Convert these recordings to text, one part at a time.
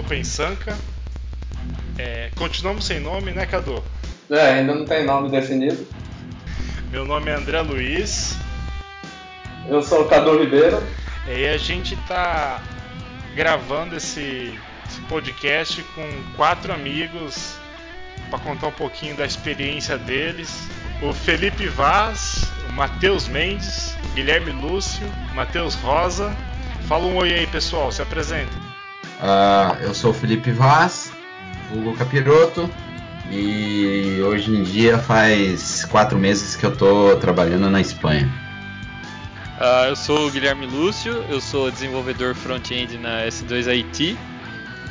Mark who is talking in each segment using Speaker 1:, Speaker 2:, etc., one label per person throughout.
Speaker 1: Open Sanka. É, continuamos sem nome, né, Cadu?
Speaker 2: É, ainda não tem nome definido.
Speaker 1: Meu nome é André Luiz.
Speaker 2: Eu sou o Cadu Ribeiro.
Speaker 1: E a gente está gravando esse, esse podcast com quatro amigos para contar um pouquinho da experiência deles. O Felipe Vaz, o Matheus Mendes, Guilherme Lúcio, Matheus Rosa. Fala um oi aí, pessoal, se apresenta.
Speaker 3: Uh, eu sou o Felipe Vaz, vulgo Capiroto, e hoje em dia faz quatro meses que eu estou trabalhando na Espanha.
Speaker 4: Uh, eu sou o Guilherme Lúcio, eu sou desenvolvedor front-end na S2IT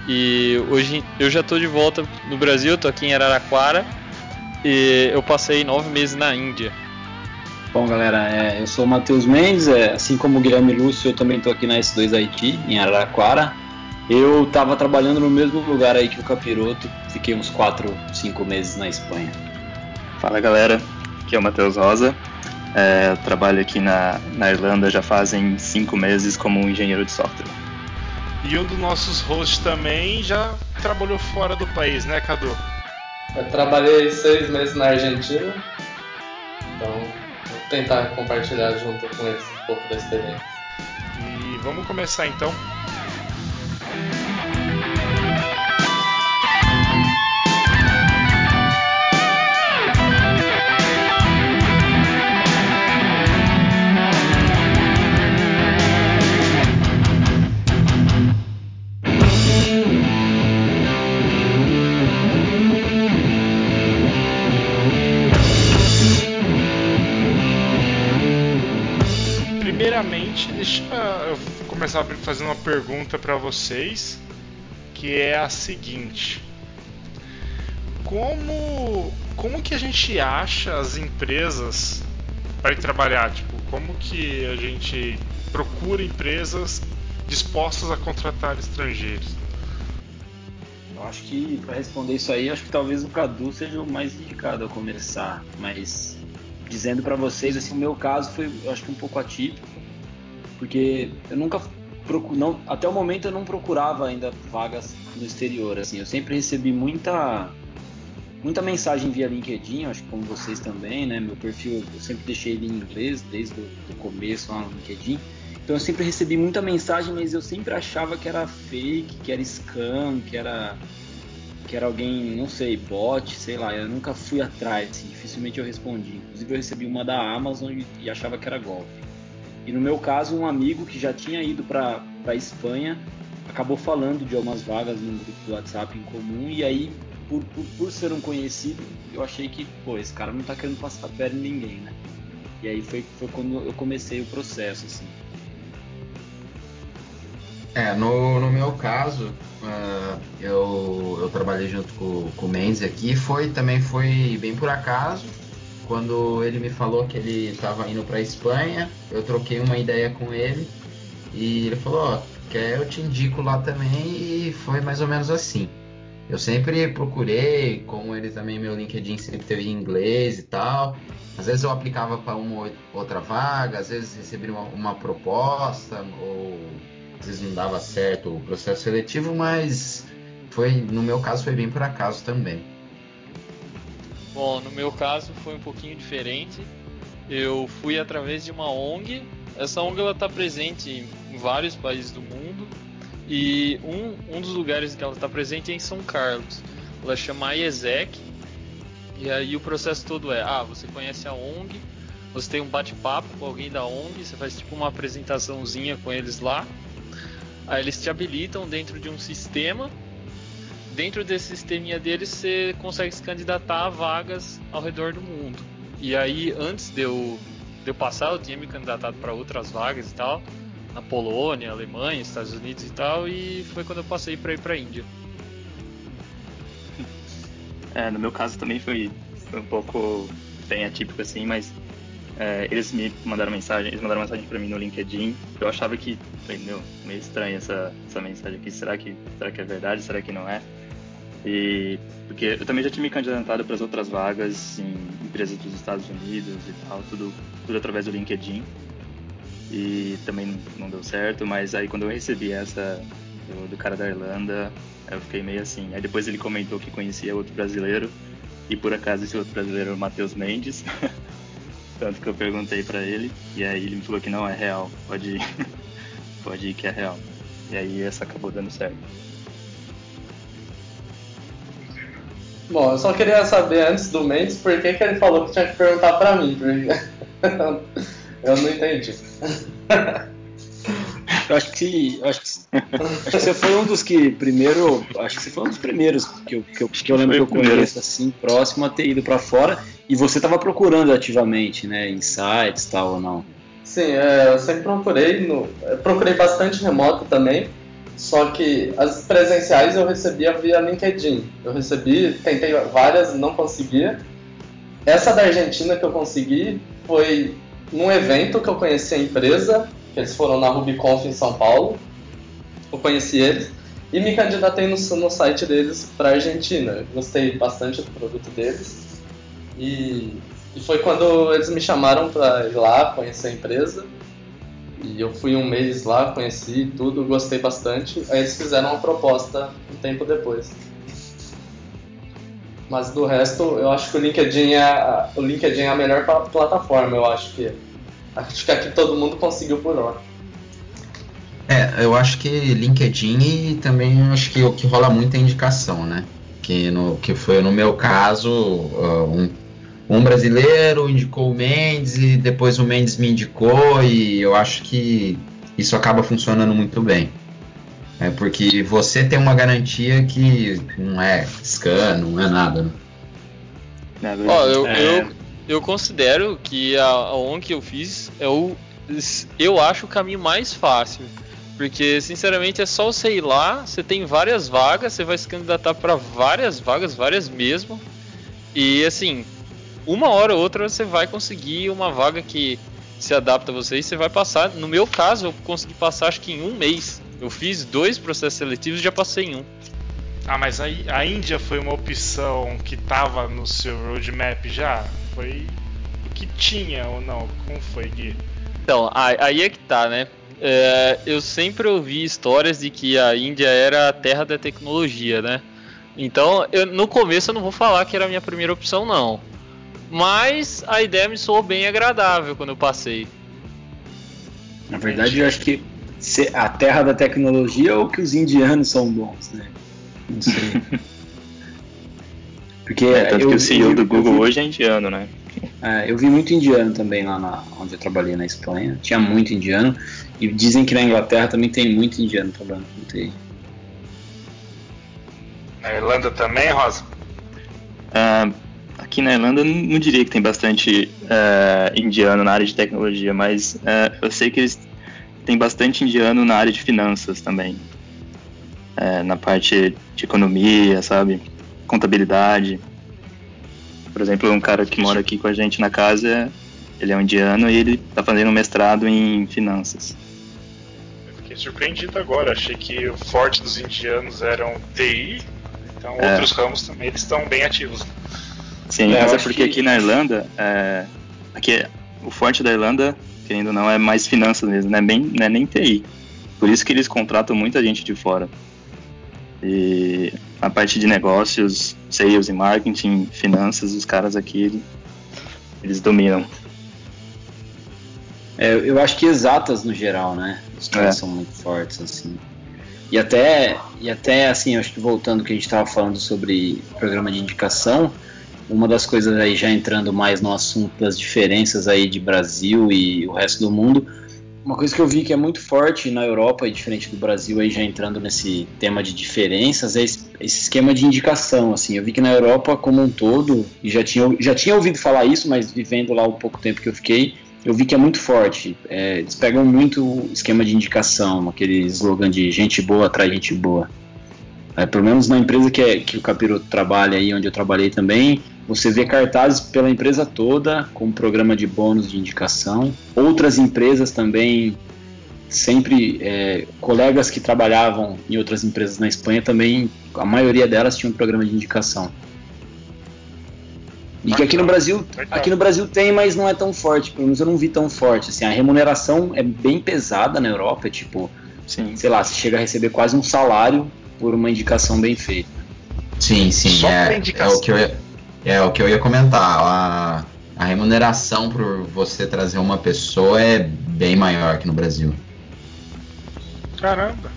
Speaker 4: e hoje eu já estou de volta no Brasil, estou aqui em Araraquara e eu passei nove meses na Índia.
Speaker 5: Bom, galera, é, eu sou o Matheus Mendes, é, assim como o Guilherme Lúcio, eu também estou aqui na S2 Haiti, em Araraquara. Eu estava trabalhando no mesmo lugar aí que o Capiroto, fiquei uns 4, 5 meses na Espanha.
Speaker 6: Fala galera, aqui é o Matheus Rosa, é, eu trabalho aqui na, na Irlanda já fazem 5 meses como engenheiro de software.
Speaker 1: E um dos nossos hosts também já trabalhou fora do país, né, Cadu?
Speaker 2: Eu trabalhei seis meses na Argentina, então tentar compartilhar junto com eles um pouco da experiência.
Speaker 1: E vamos começar então. Começar fazendo uma pergunta para vocês, que é a seguinte: como como que a gente acha as empresas para ir trabalhar? Tipo, como que a gente procura empresas dispostas a contratar estrangeiros?
Speaker 5: Eu acho que para responder isso aí, acho que talvez o Cadu seja o mais indicado a começar, mas dizendo para vocês, assim, o meu caso foi, acho que um pouco atípico porque eu nunca não, até o momento eu não procurava ainda vagas no exterior, assim, eu sempre recebi muita muita mensagem via LinkedIn, acho que como vocês também, né? Meu perfil eu sempre deixei ele em inglês desde o começo lá no LinkedIn. Então eu sempre recebi muita mensagem, mas eu sempre achava que era fake, que era scam, que era que era alguém, não sei, bot, sei lá. Eu nunca fui atrás, assim, dificilmente eu respondi. Inclusive eu recebi uma da Amazon e, e achava que era golpe. E no meu caso, um amigo que já tinha ido para a Espanha acabou falando de algumas vagas no grupo do WhatsApp em comum e aí, por, por, por ser um conhecido, eu achei que, pô, esse cara não tá querendo passar a perna em ninguém, né? E aí foi, foi quando eu comecei o processo, assim.
Speaker 3: É, no, no meu caso, uh, eu, eu trabalhei junto com, com o Mendes aqui, foi também foi bem por acaso quando ele me falou que ele estava indo para Espanha, eu troquei uma ideia com ele e ele falou: Ó, oh, quer eu te indico lá também e foi mais ou menos assim. Eu sempre procurei, como ele também, meu LinkedIn sempre teve em inglês e tal. Às vezes eu aplicava para uma outra vaga, às vezes recebia uma, uma proposta, ou às vezes não dava certo o processo seletivo, mas foi, no meu caso, foi bem por acaso também.
Speaker 4: Bom, no meu caso foi um pouquinho diferente. Eu fui através de uma ONG. Essa ONG ela está presente em vários países do mundo e um, um dos lugares que ela está presente é em São Carlos. Ela chama IESEC e aí o processo todo é: ah, você conhece a ONG, você tem um bate-papo com alguém da ONG, você faz tipo uma apresentaçãozinha com eles lá. Aí eles te habilitam dentro de um sistema dentro desse sisteminha deles você consegue se candidatar a vagas ao redor do mundo. E aí, antes de eu, de eu passar, eu tinha me candidatado para outras vagas e tal, na Polônia, Alemanha, Estados Unidos e tal, e foi quando eu passei para ir para a Índia.
Speaker 6: É, no meu caso também foi, um pouco bem atípico assim, mas é, eles me mandaram mensagem, eles mandaram mensagem para mim no LinkedIn. Eu achava que, meu, meio estranha essa, essa mensagem aqui. Será que, será que é verdade? Será que não é? E porque eu também já tinha me candidatado para as outras vagas em empresas dos Estados Unidos e tal, tudo, tudo através do LinkedIn. E também não deu certo, mas aí quando eu recebi essa do, do cara da Irlanda, eu fiquei meio assim. Aí depois ele comentou que conhecia outro brasileiro, e por acaso esse outro brasileiro era o Matheus Mendes. Tanto que eu perguntei pra ele, e aí ele me falou que não, é real, pode ir, pode ir que é real. E aí essa acabou dando certo.
Speaker 2: Bom, eu só queria saber antes do Mendes por que, que ele falou que tinha que perguntar pra mim, porque eu não entendi.
Speaker 5: Eu acho que, acho que, acho que você foi um dos que primeiro, acho que você foi um dos primeiros que eu, que eu, que eu lembro que eu conheço assim próximo a ter ido para fora e você estava procurando ativamente, né, em sites tal ou não?
Speaker 2: Sim, é, eu sempre procurei, no, eu procurei bastante remoto também, só que as presenciais eu recebia via LinkedIn. Eu recebi, tentei várias, não conseguia. Essa da Argentina que eu consegui foi num evento que eu conheci a empresa, que eles foram na RubyConf em São Paulo. Eu conheci eles e me candidatei no, no site deles para Argentina. Gostei bastante do produto deles. E, e foi quando eles me chamaram para ir lá conhecer a empresa. E eu fui um mês lá, conheci tudo, gostei bastante. Aí eles fizeram uma proposta um tempo depois. Mas do resto, eu acho que o LinkedIn é, o LinkedIn é a melhor plataforma, eu acho que. Acho que aqui todo mundo conseguiu por hora.
Speaker 3: É, eu acho que LinkedIn e também acho que o que rola muito é indicação, né? Que, no, que foi no meu caso, uh, um um brasileiro indicou o Mendes e depois o Mendes me indicou e eu acho que isso acaba funcionando muito bem. É porque você tem uma garantia que não é scan, não é nada. Né?
Speaker 4: É Ó, eu, é... eu, eu considero que a, a ON que eu fiz é o. Eu acho o caminho mais fácil. Porque, sinceramente, é só você ir lá, você tem várias vagas, você vai se candidatar para várias vagas, várias mesmo. E assim, uma hora ou outra você vai conseguir uma vaga que se adapta a você e você vai passar. No meu caso, eu consegui passar acho que em um mês. Eu fiz dois processos seletivos e já passei em um.
Speaker 1: Ah, mas a, a Índia foi uma opção que estava no seu roadmap já? Foi o que tinha ou não? Como foi, Gui?
Speaker 4: Então, aí é que tá, né? É, eu sempre ouvi histórias de que a Índia era a terra da tecnologia, né? Então, eu, no começo eu não vou falar que era a minha primeira opção, não. Mas a ideia me soou bem agradável quando eu passei.
Speaker 5: Na verdade, eu acho que a terra da tecnologia ou que os indianos são bons, né? Não sei.
Speaker 6: Porque é, tanto eu, que o CEO eu, do Google vi, hoje é indiano, né?
Speaker 5: É, eu vi muito indiano também lá na, onde eu trabalhei na Espanha. Tinha muito indiano. E dizem que na Inglaterra também tem muito indiano trabalhando com TI.
Speaker 1: Na Irlanda também, Rosa?
Speaker 6: Uh, Aqui na Irlanda não, diria que tem bastante uh, indiano na área de tecnologia, mas uh, eu sei que eles têm bastante indiano na área de finanças também. Uh, na parte de economia, sabe? Contabilidade. Por exemplo, um cara que mora aqui com a gente na casa, ele é um indiano e ele está fazendo um mestrado em finanças.
Speaker 1: Eu fiquei surpreendido agora, achei que o forte dos indianos eram TI, então é. outros ramos também eles estão bem ativos.
Speaker 6: Sim, é, mas é porque que... aqui na Irlanda, é, aqui, o forte da Irlanda, querendo ou não, é mais finanças mesmo, não é, bem, não é nem TI. Por isso que eles contratam muita gente de fora. E a parte de negócios, sales e marketing, finanças, os caras aqui, eles dominam.
Speaker 5: É, eu acho que exatas no geral, né? Os caras é. são muito fortes, assim. E até, e até, assim, acho que voltando que a gente estava falando sobre programa de indicação, uma das coisas aí já entrando mais no assunto das diferenças aí de Brasil e o resto do mundo, uma coisa que eu vi que é muito forte na Europa e diferente do Brasil aí já entrando nesse tema de diferenças é esse, esquema de indicação assim. Eu vi que na Europa como um todo e já tinha já tinha ouvido falar isso, mas vivendo lá o pouco tempo que eu fiquei, eu vi que é muito forte. É, eles pegam muito o esquema de indicação, aquele slogan de gente boa atrai gente boa. É, pelo menos na empresa que, é, que o Capiro trabalha aí, onde eu trabalhei também, você vê cartazes pela empresa toda com programa de bônus de indicação. Outras empresas também, sempre é, colegas que trabalhavam em outras empresas na Espanha também, a maioria delas tinha um programa de indicação. E que aqui no Brasil, aqui no Brasil tem, mas não é tão forte. Pelo menos eu não vi tão forte. Assim, a remuneração é bem pesada na Europa, é tipo Sim. sei lá, você chega a receber quase um salário por uma indicação bem feita.
Speaker 3: Sim, sim, é, é, o que eu ia, é o que eu ia comentar. A, a remuneração por você trazer uma pessoa é bem maior que no Brasil.
Speaker 1: Caramba!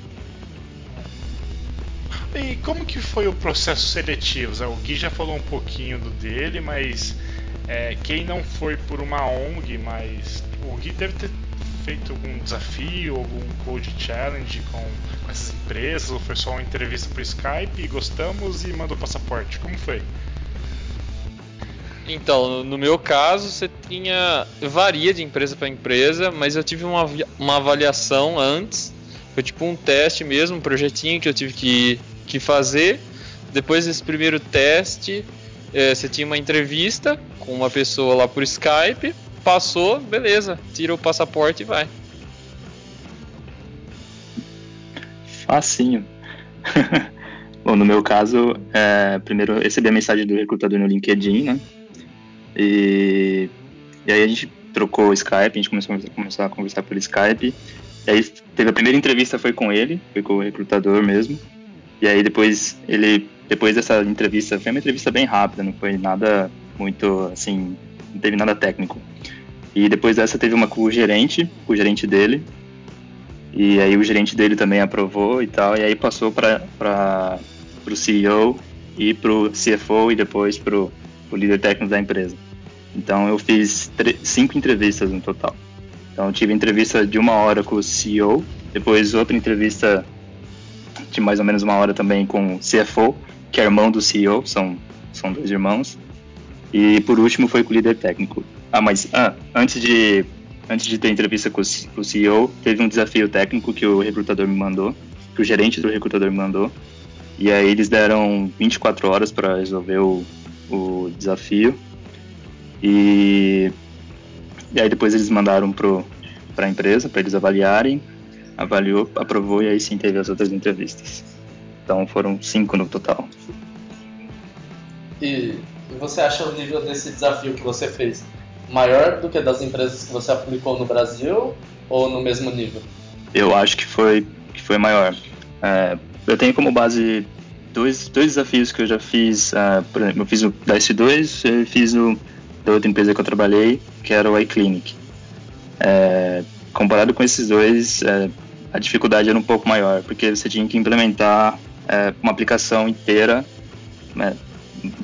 Speaker 1: E como que foi o processo seletivo? O Gui já falou um pouquinho do dele, mas é, quem não foi por uma ONG, mas o Gui deve ter feito algum desafio, algum code challenge com, com essas empresas, ou foi só uma entrevista por Skype, gostamos e mandou passaporte? Como foi?
Speaker 4: Então, no meu caso, você tinha. varia de empresa para empresa, mas eu tive uma, uma avaliação antes. Foi tipo um teste mesmo, um projetinho que eu tive que, que fazer. Depois desse primeiro teste, é, você tinha uma entrevista com uma pessoa lá por Skype. Passou, beleza, tira o passaporte e vai.
Speaker 6: Facinho. Bom, no meu caso, é, primeiro eu recebi a mensagem do recrutador no LinkedIn, né? E, e aí a gente trocou o Skype, a gente começou, começou a conversar por Skype. E aí teve a primeira entrevista foi com ele, foi com o recrutador mesmo. E aí depois ele, depois dessa entrevista, foi uma entrevista bem rápida, não foi nada muito assim, não teve nada técnico. E depois dessa teve uma com o gerente, com o gerente dele. E aí o gerente dele também aprovou e tal, e aí passou para o CEO e para o CFO e depois para o líder técnico da empresa. Então eu fiz cinco entrevistas no total. Então eu tive entrevista de uma hora com o CEO, depois outra entrevista de mais ou menos uma hora também com o CFO, que é irmão do CEO, são, são dois irmãos. E por último foi com o líder técnico. Ah, mas ah, antes de antes de ter entrevista com o, CEO, teve um desafio técnico que o recrutador me mandou, que o gerente do recrutador me mandou. E aí eles deram 24 horas para resolver o, o desafio. E, e aí depois eles mandaram para a empresa, para eles avaliarem. Avaliou, aprovou e aí sim teve as outras entrevistas. Então foram cinco no total.
Speaker 2: E, e você acha o nível desse desafio que você fez maior do que das empresas que você aplicou no Brasil ou no mesmo nível?
Speaker 6: Eu acho que foi, que foi maior. É, eu tenho como base dois, dois desafios que eu já fiz. Uh, por exemplo, eu fiz o da S2 e fiz da outra empresa que eu trabalhei, que era o iClinic. É, comparado com esses dois, é, a dificuldade era um pouco maior, porque você tinha que implementar é, uma aplicação inteira né,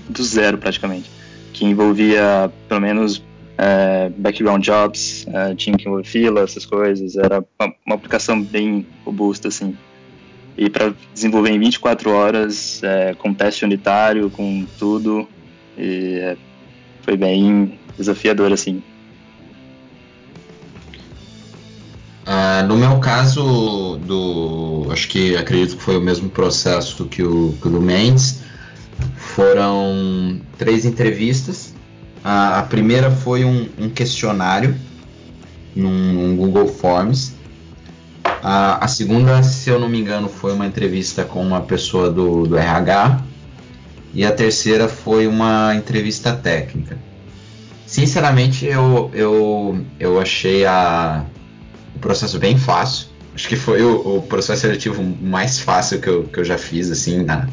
Speaker 6: do zero praticamente, que envolvia pelo menos background jobs, tinha que envolver fila, essas coisas, era uma, uma aplicação bem robusta assim. E para desenvolver em 24 horas, é, com teste unitário, com tudo, e é, foi bem desafiador assim.
Speaker 3: Uh, no meu caso, do, acho que acredito que foi o mesmo processo que o, que o do Mendes. Foram três entrevistas a, a primeira foi um, um questionário num, Google Forms. A, a, segunda, se eu não me engano, foi uma entrevista com uma pessoa do, do RH. E a terceira foi uma entrevista técnica. Sinceramente, eu, eu, eu achei a, o processo bem fácil. Acho que foi o, o processo seletivo mais fácil que eu, que eu já fiz, assim, na,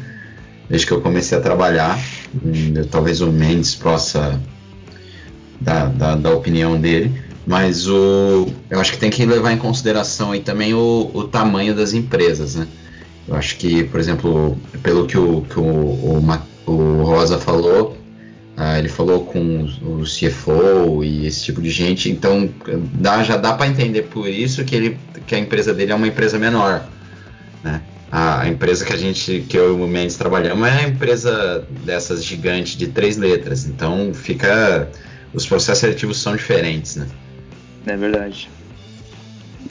Speaker 3: desde que eu comecei a trabalhar. Hum, talvez o Mendes possa da, da, da, opinião dele, mas o, eu acho que tem que levar em consideração aí também o, o tamanho das empresas, né? Eu acho que, por exemplo, pelo que o, que o, o, o Rosa falou, uh, ele falou com o CFO e esse tipo de gente, então dá, já dá para entender por isso que, ele, que a empresa dele é uma empresa menor, né? A empresa que a gente, que eu e o Mendes trabalhamos, é uma empresa dessas gigantes de três letras, então fica os processos seletivos são diferentes, né?
Speaker 6: É verdade.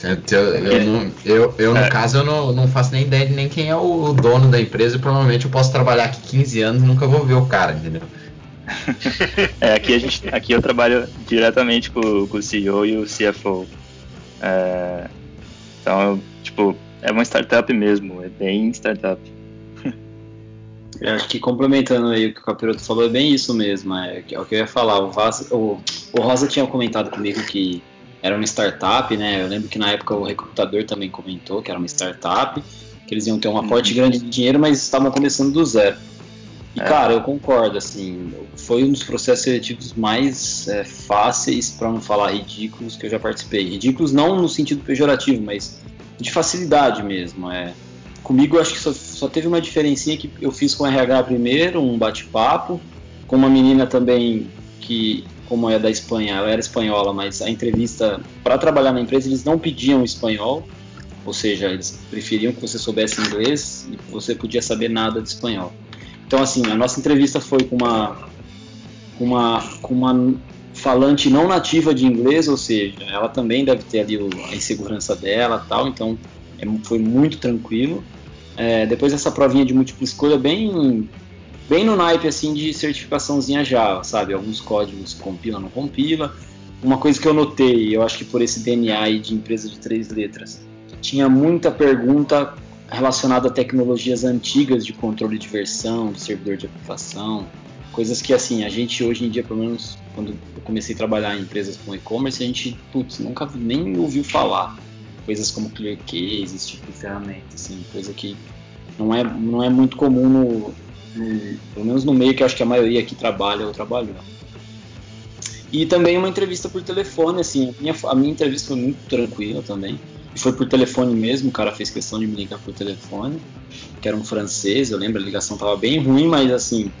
Speaker 3: Eu, eu, não, eu, eu no é. caso, eu não, não faço nem ideia de nem quem é o dono da empresa e provavelmente eu posso trabalhar aqui 15 anos e nunca vou ver o cara, entendeu?
Speaker 6: é, aqui, a gente, aqui eu trabalho diretamente com, com o CEO e o CFO. É, então, tipo, é uma startup mesmo, é bem startup.
Speaker 5: Eu acho que complementando aí o que o Capiroto falou, é bem isso mesmo. É, é o que eu ia falar. O, Vaz, o, o Rosa tinha comentado comigo que era uma startup, né? Eu lembro que na época o recrutador também comentou que era uma startup, que eles iam ter um aporte uhum. grande de dinheiro, mas estavam começando do zero. E, é. cara, eu concordo, assim, foi um dos processos seletivos mais é, fáceis, para não falar ridículos, que eu já participei. Ridículos não no sentido pejorativo, mas de facilidade mesmo. É. Comigo, acho que só, só teve uma diferencinha que eu fiz com o RH primeiro, um bate-papo, com uma menina também que, como é da Espanha, ela era espanhola, mas a entrevista para trabalhar na empresa eles não pediam espanhol, ou seja, eles preferiam que você soubesse inglês e você podia saber nada de espanhol. Então, assim, a nossa entrevista foi com uma, uma, com uma falante não nativa de inglês, ou seja, ela também deve ter ali a insegurança dela tal, então é, foi muito tranquilo. É, depois essa provinha de múltipla escolha bem bem no naipe assim de certificaçãozinha Java, sabe? Alguns códigos compila, não compila. Uma coisa que eu notei, eu acho que por esse DNA de empresa de três letras, tinha muita pergunta relacionada a tecnologias antigas de controle de versão, de servidor de aplicação, coisas que assim, a gente hoje em dia, pelo menos quando eu comecei a trabalhar em empresas com e-commerce, a gente, putz, nunca nem ouviu falar. Coisas como ClearCase, esse tipo de ferramenta, assim, coisa que não é, não é muito comum no, no, pelo menos no meio que acho que a maioria aqui trabalha ou trabalhou. E também uma entrevista por telefone, assim, a minha, a minha entrevista foi muito tranquila também. E foi por telefone mesmo, o cara fez questão de me ligar por telefone, que era um francês, eu lembro, a ligação tava bem ruim, mas assim,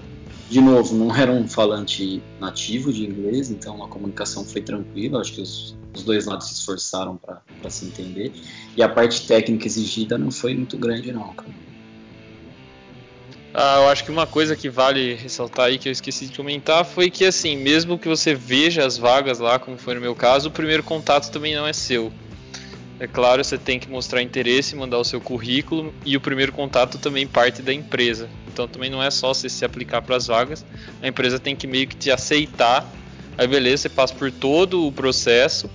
Speaker 5: de novo, não era um falante nativo de inglês, então a comunicação foi tranquila, acho que os, os dois lados se esforçaram para se entender. E a parte técnica exigida não foi muito grande, não, cara.
Speaker 4: Ah, eu acho que uma coisa que vale ressaltar aí que eu esqueci de comentar foi que assim, mesmo que você veja as vagas lá, como foi no meu caso, o primeiro contato também não é seu. É claro, você tem que mostrar interesse, mandar o seu currículo e o primeiro contato também parte da empresa. Então também não é só você se aplicar para as vagas, a empresa tem que meio que te aceitar. Aí beleza, você passa por todo o processo.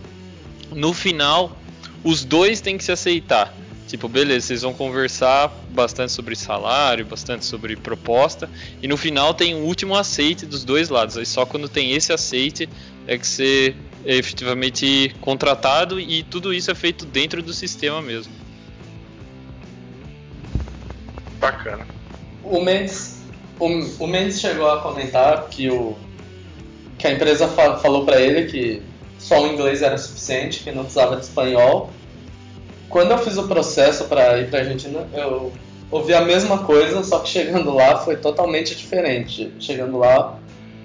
Speaker 4: No final, os dois têm que se aceitar. Tipo, beleza, vocês vão conversar bastante sobre salário, bastante sobre proposta, e no final tem um último aceite dos dois lados. Aí só quando tem esse aceite é que você é efetivamente contratado e tudo isso é feito dentro do sistema mesmo.
Speaker 1: Bacana.
Speaker 2: O Mendes, o, o Mendes chegou a comentar que, o, que a empresa fa falou para ele que só o inglês era suficiente, que não precisava de espanhol. Quando eu fiz o processo para ir para Argentina, eu ouvi a mesma coisa, só que chegando lá foi totalmente diferente. Chegando lá,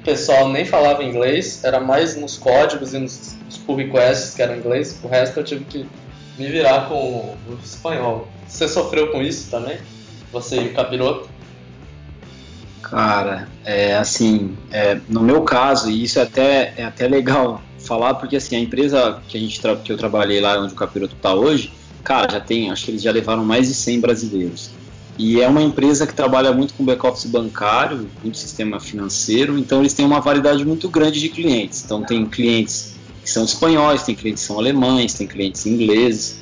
Speaker 2: pessoal nem falava inglês, era mais nos códigos e nos, nos pull requests que eram inglês, o resto eu tive que me virar com o espanhol. Você sofreu com isso também? Você e o capiroto?
Speaker 5: Cara, é assim, é, no meu caso, e isso é até, é até legal falar, porque assim, a empresa que, a gente que eu trabalhei lá onde o capiroto está hoje, cara, já tem, acho que eles já levaram mais de 100 brasileiros. E é uma empresa que trabalha muito com back-office bancário, muito sistema financeiro, então eles têm uma variedade muito grande de clientes. Então tem clientes que são espanhóis, tem clientes que são alemães, tem clientes ingleses.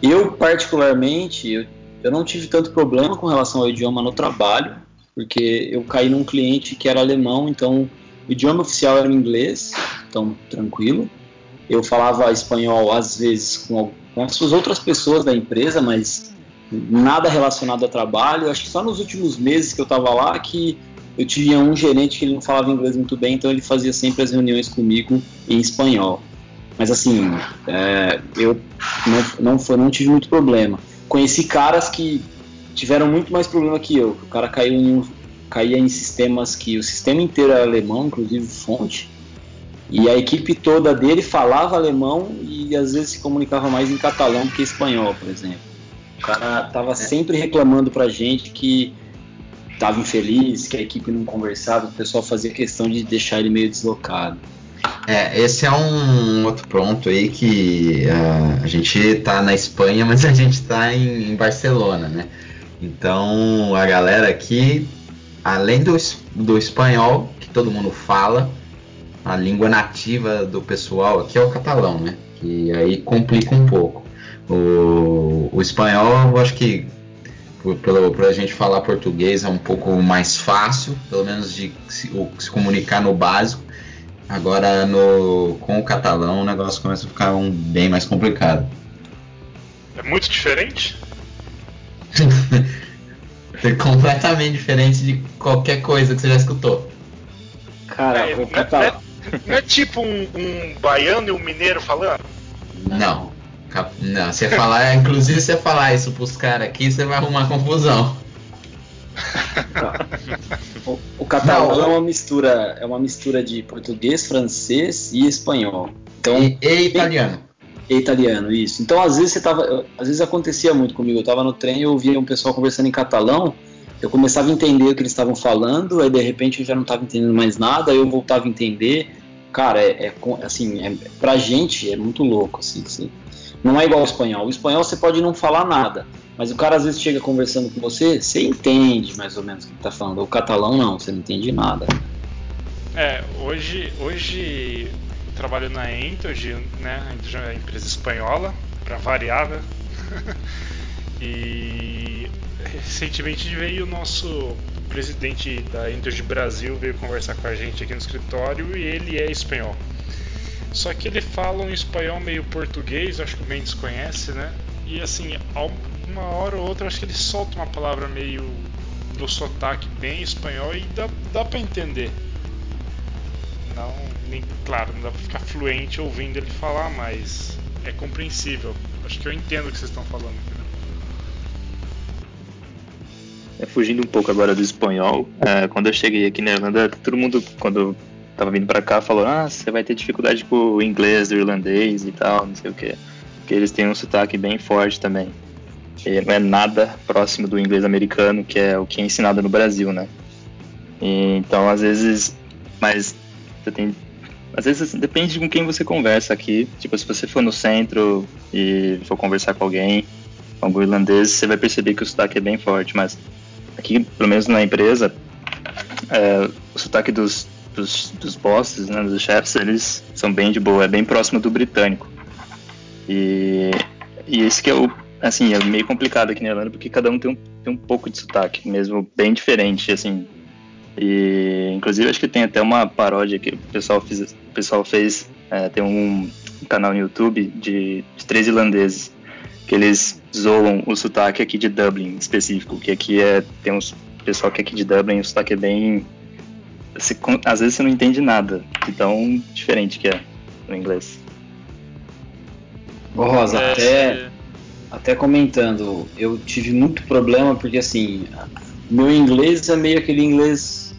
Speaker 5: Eu, particularmente, eu, eu não tive tanto problema com relação ao idioma no trabalho, porque eu caí num cliente que era alemão, então o idioma oficial era o inglês, então tranquilo. Eu falava espanhol às vezes com, com as outras pessoas da empresa, mas nada relacionado a trabalho. Acho que só nos últimos meses que eu estava lá que eu tinha um gerente que ele não falava inglês muito bem, então ele fazia sempre as reuniões comigo em espanhol. Mas assim, é, eu não, não, foi, não tive muito problema. Conheci caras que tiveram muito mais problema que eu. O cara caiu em, caía em sistemas que o sistema inteiro era alemão, inclusive fonte, e a equipe toda dele falava alemão e às vezes se comunicava mais em catalão que espanhol, por exemplo. O cara tava sempre reclamando pra gente que tava infeliz, que a equipe não conversava, o pessoal fazia questão de deixar ele meio deslocado.
Speaker 3: É, esse é um outro ponto aí que uh, a gente tá na Espanha, mas a gente tá em, em, Barcelona, né? Então a galera aqui, além do, do espanhol, que todo mundo fala, a língua nativa do pessoal aqui é o catalão, né? Que aí complica um pouco. O, o espanhol, eu acho que para a gente falar português é um pouco mais fácil, pelo menos de se, se, comunicar no básico. Agora no com o catalão o negócio começa a ficar um, bem mais complicado.
Speaker 1: É muito diferente?
Speaker 3: é completamente diferente de qualquer coisa que você já escutou.
Speaker 5: Cara,
Speaker 1: é,
Speaker 5: o catalão.
Speaker 1: Não, é tipo um, um, baiano e um mineiro falando?
Speaker 3: Não. Não, você falar, inclusive você falar isso pros caras aqui, você vai arrumar confusão.
Speaker 5: o, o catalão não, é uma mistura, é uma mistura de português, francês e espanhol. Então,
Speaker 3: e, e italiano.
Speaker 5: E italiano, isso. Então, às vezes você tava, às vezes acontecia muito comigo. Eu tava no trem e eu ouvia um pessoal conversando em catalão, eu começava a entender o que eles estavam falando, aí de repente eu já não estava entendendo mais nada, aí eu voltava a entender. Cara, é, é assim, é, pra gente é muito louco, assim, assim. Não é igual ao espanhol. O espanhol você pode não falar nada, mas o cara às vezes chega conversando com você, você entende mais ou menos o que ele está falando. O catalão não, você não entende nada.
Speaker 1: É, hoje, hoje trabalho na Entogy, né, a empresa espanhola, para variar, né? e recentemente veio o nosso presidente da Entogy Brasil veio conversar com a gente aqui no escritório e ele é espanhol. Só que ele fala um espanhol meio português, acho que o Mendes conhece, né? E assim, uma hora ou outra, acho que ele solta uma palavra meio do sotaque bem espanhol e dá, dá pra entender. Não, nem, claro, não dá pra ficar fluente ouvindo ele falar, mas é compreensível. Acho que eu entendo o que vocês estão falando.
Speaker 6: Fugindo um pouco agora do espanhol, é, quando eu cheguei aqui na Irlanda, todo mundo, quando tava vindo para cá falou: Ah, você vai ter dificuldade com o inglês, o irlandês e tal, não sei o que. Porque eles têm um sotaque bem forte também. E não é nada próximo do inglês americano, que é o que é ensinado no Brasil, né? E, então, às vezes, mas você tem. Às vezes assim, depende de com quem você conversa aqui. Tipo, se você for no centro e for conversar com alguém, algum irlandês, você vai perceber que o sotaque é bem forte. Mas aqui, pelo menos na empresa, é, o sotaque dos, dos, dos bosses, né, dos chefs, eles são bem de boa, é bem próximo do britânico. E, e esse que é o, assim, é meio complicado aqui na Irlanda, porque cada um tem um, tem um pouco de sotaque, mesmo bem diferente, assim. E, inclusive, acho que tem até uma paródia que o pessoal fez, o pessoal fez é, tem um, um, canal no YouTube de, de três irlandeses, que eles zoam o sotaque aqui de Dublin, específico, que aqui é, tem uns pessoal que aqui de Dublin o sotaque é bem você, às vezes você não entende nada de tão diferente que é no inglês.
Speaker 5: Ô Rosa, é, até, até comentando, eu tive muito problema porque assim, meu inglês é meio aquele inglês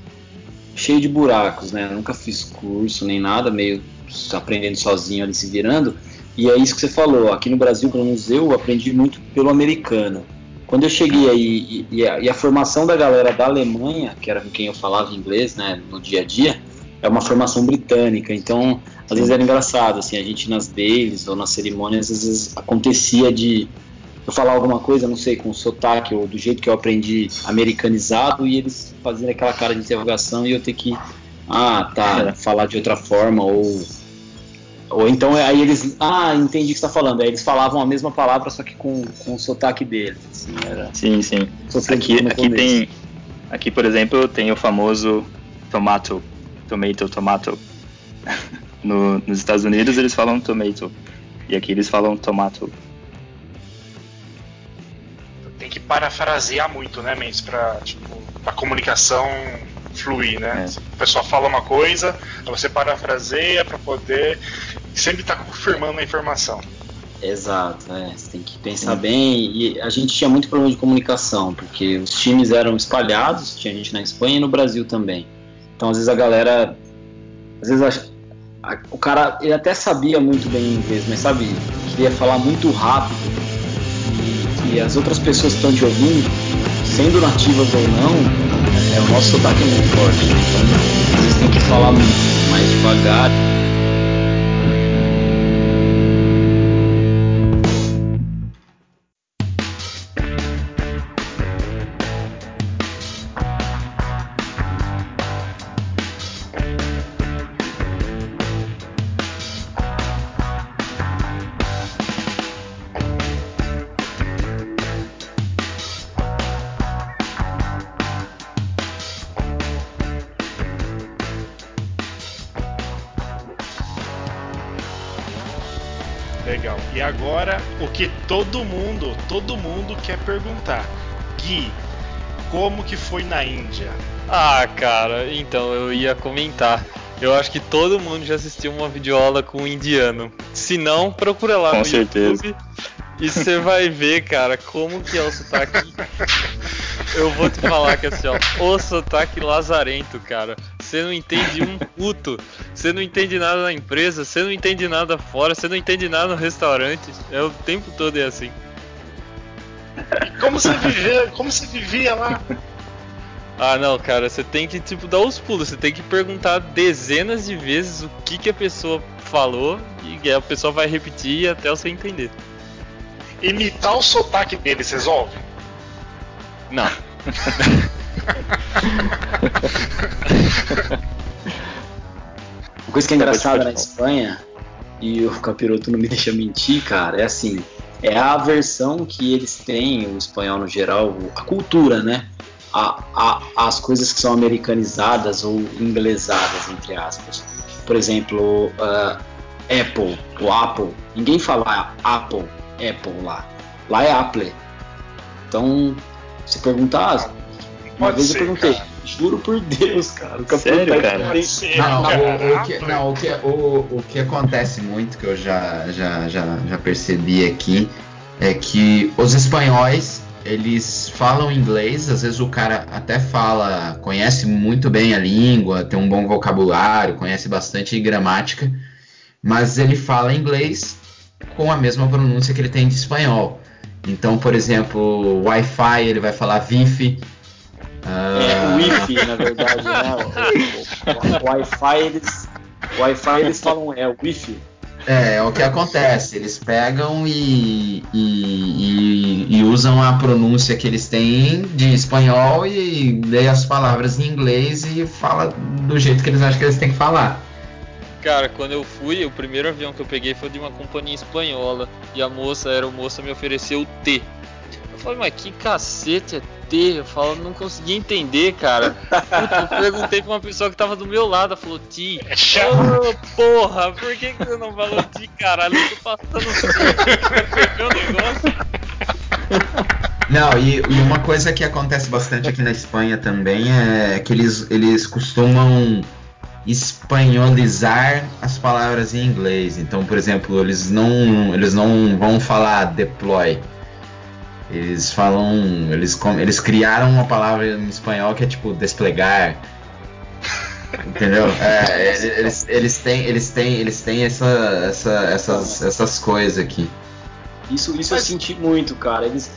Speaker 5: cheio de buracos, né? Eu nunca fiz curso nem nada, meio aprendendo sozinho ali se virando. E é isso que você falou, aqui no Brasil, pelo menos eu aprendi muito pelo americano. Quando eu cheguei aí e, e, a, e, a, formação da galera da Alemanha, que era com quem eu falava inglês, né, no dia a dia, é uma formação britânica. Então, às vezes era engraçado, assim, a gente nas deles ou nas cerimônias, às vezes acontecia de eu falar alguma coisa, não sei, com sotaque ou do jeito que eu aprendi americanizado e eles fazendo aquela cara de interrogação e eu ter que, ah, tá, é. falar de outra forma ou ou então aí eles, ah, entendi o que você está falando. Aí eles falavam a mesma palavra, só que com, com o sotaque deles. Assim,
Speaker 6: era... Sim, sim. Aqui, aqui tem. Aqui, por exemplo, tem o famoso tomato, tomato, tomato. No, nos Estados Unidos eles falam tomato. E aqui eles falam tomato.
Speaker 1: Tem que parafrasear muito, né, Mendes, pra, tipo, a comunicação fluir, né? É. O pessoal fala uma coisa, você parafraseia para poder sempre estar tá confirmando a informação.
Speaker 5: Exato, é, você tem que pensar bem. E a gente tinha muito problema de comunicação, porque os times eram espalhados, tinha gente na Espanha e no Brasil também. Então, às vezes a galera. Às vezes a, a, o cara ele até sabia muito bem inglês, mas sabe, queria falar muito rápido. E, e as outras pessoas que estão te ouvindo, sendo nativas ou não, é, o nosso sotaque é muito forte. Então, às vezes tem que falar mais devagar.
Speaker 1: Todo mundo, todo mundo quer perguntar. Gui, como que foi na Índia?
Speaker 4: Ah, cara, então eu ia comentar. Eu acho que todo mundo já assistiu uma videoaula com um indiano. Se não, procura lá
Speaker 6: Com
Speaker 4: no
Speaker 6: certeza.
Speaker 4: YouTube e você vai ver, cara, como que é o sotaque. Eu vou te falar que assim, ó, o sotaque lazarento, cara. Você não entende um puto, você não entende nada na empresa, você não entende nada fora, você não entende nada no restaurante. É o tempo todo é assim.
Speaker 1: E como você vivia, como você vivia lá?
Speaker 4: Ah, não, cara, você tem que, tipo, dar os pulos. Você tem que perguntar dezenas de vezes o que, que a pessoa falou e a pessoa vai repetir até você entender.
Speaker 1: Imitar o sotaque deles resolve?
Speaker 4: Não.
Speaker 5: Uma coisa que é
Speaker 6: Tá,
Speaker 5: engraçada na. Espanha, e o Capiroto não me deixa mentir, cara, é assim, é a versão que eles têm, o espanhol no geral, a cultura, né? A, a- as coisas que são americanizadas ou inglesadas, entre aspas. Por exemplo, ah, Apple, o Apple. Ninguém fala Apple, Apple lá. Lá é Apple. Então, se perguntar,
Speaker 1: Pode
Speaker 5: vez
Speaker 1: ser,
Speaker 5: eu perguntei,
Speaker 1: cara.
Speaker 5: juro por Deus, cara. O
Speaker 6: Sério,
Speaker 5: tá
Speaker 6: cara?
Speaker 1: Pode ser,
Speaker 3: Não,
Speaker 1: cara.
Speaker 3: o, que,
Speaker 1: Apple.
Speaker 3: não o, que, o, o que acontece muito, que eu já, já, já, já percebi aqui, é que os espanhóis, eles falam inglês, às vezes o cara até fala, conhece muito bem a língua, tem um bom vocabulário, conhece bastante gramática, mas ele fala inglês com a mesma pronúncia que ele tem de espanhol. Então, por exemplo, Wi-Fi ele vai falar Wi-Fi.
Speaker 5: É,
Speaker 3: ah,
Speaker 5: o Wi-Fi, na verdade, né? O, o- o Wi-Fi, eles, o Wi-Fi eles falam é o Wi-Fi.
Speaker 3: É, é o que acontece. Eles pegam e, e, e- e usam a pronúncia que eles têm de espanhol e lê as palavras em inglês e fala do jeito que eles acham que eles têm que falar.
Speaker 4: Cara, quando eu fui, o primeiro avião que eu peguei foi de uma companhia espanhola. E a moça, a aeromoça, me ofereceu T. Falei, mas que cacete é T? Eu falo, não consegui entender, cara. Puta, eu perguntei pra uma pessoa que tava do meu lado, ela falou, Ti. Ô, porra, por que, que você não falou Ti, caralho? Eu tô passando o negócio?
Speaker 3: Não, e, e uma coisa que acontece bastante aqui na Espanha também é que eles, eles costumam espanholizar as palavras em inglês. Então, por exemplo, eles não, eles não vão falar deploy. Eles falam. Eles, eles criaram uma palavra em espanhol que é tipo desplegar. Entendeu? É, ele- eles, eles têm, eles têm, eles têm essa, essa, essas, essas coisas aqui.
Speaker 5: Isso, isso
Speaker 1: Mas-
Speaker 5: eu senti muito, cara. Eles,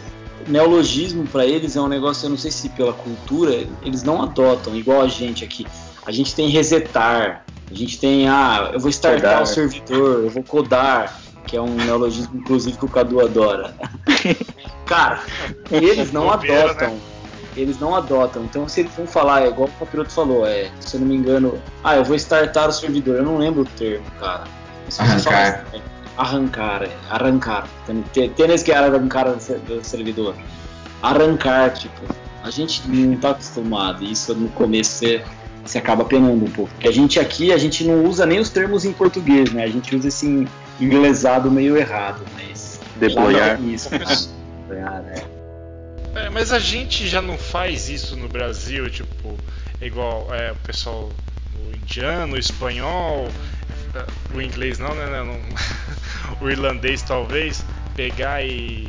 Speaker 5: neologismo pra eles é um negócio, eu não sei se pela cultura, eles não adotam, igual a gente aqui. A gente tem resetar, a gente tem, ah, eu vou startar
Speaker 6: Codar.
Speaker 5: o servidor, eu vou codar, que é um neologismo, inclusive, que o Cadu adora. Cara, eles não
Speaker 1: Bobeira,
Speaker 5: adotam. Eles não adotam. Então, se eles vão falar, é igual o Capiroto falou, é, se eu não me engano, ah, eu vou startar o servidor. Eu não lembro o termo, cara. Você fala
Speaker 3: Arrancar.
Speaker 5: assim, é, arrancar, é, arrancar. Tienes que arrancar do servidor. Arrancar, tipo, a gente não tá acostumado. Isso no começo você, você acaba penando um pouco. Porque a gente aqui, a gente não usa nem os termos em português, né? A gente usa esse inglesado meio errado, mas.
Speaker 6: Deployar.
Speaker 5: Isso. Deployar, é.
Speaker 1: É, mas a gente já não faz isso no Brasil, tipo, igual é, o pessoal, o indiano, o espanhol, o inglês não, né? não- o irlandês talvez, pegar e.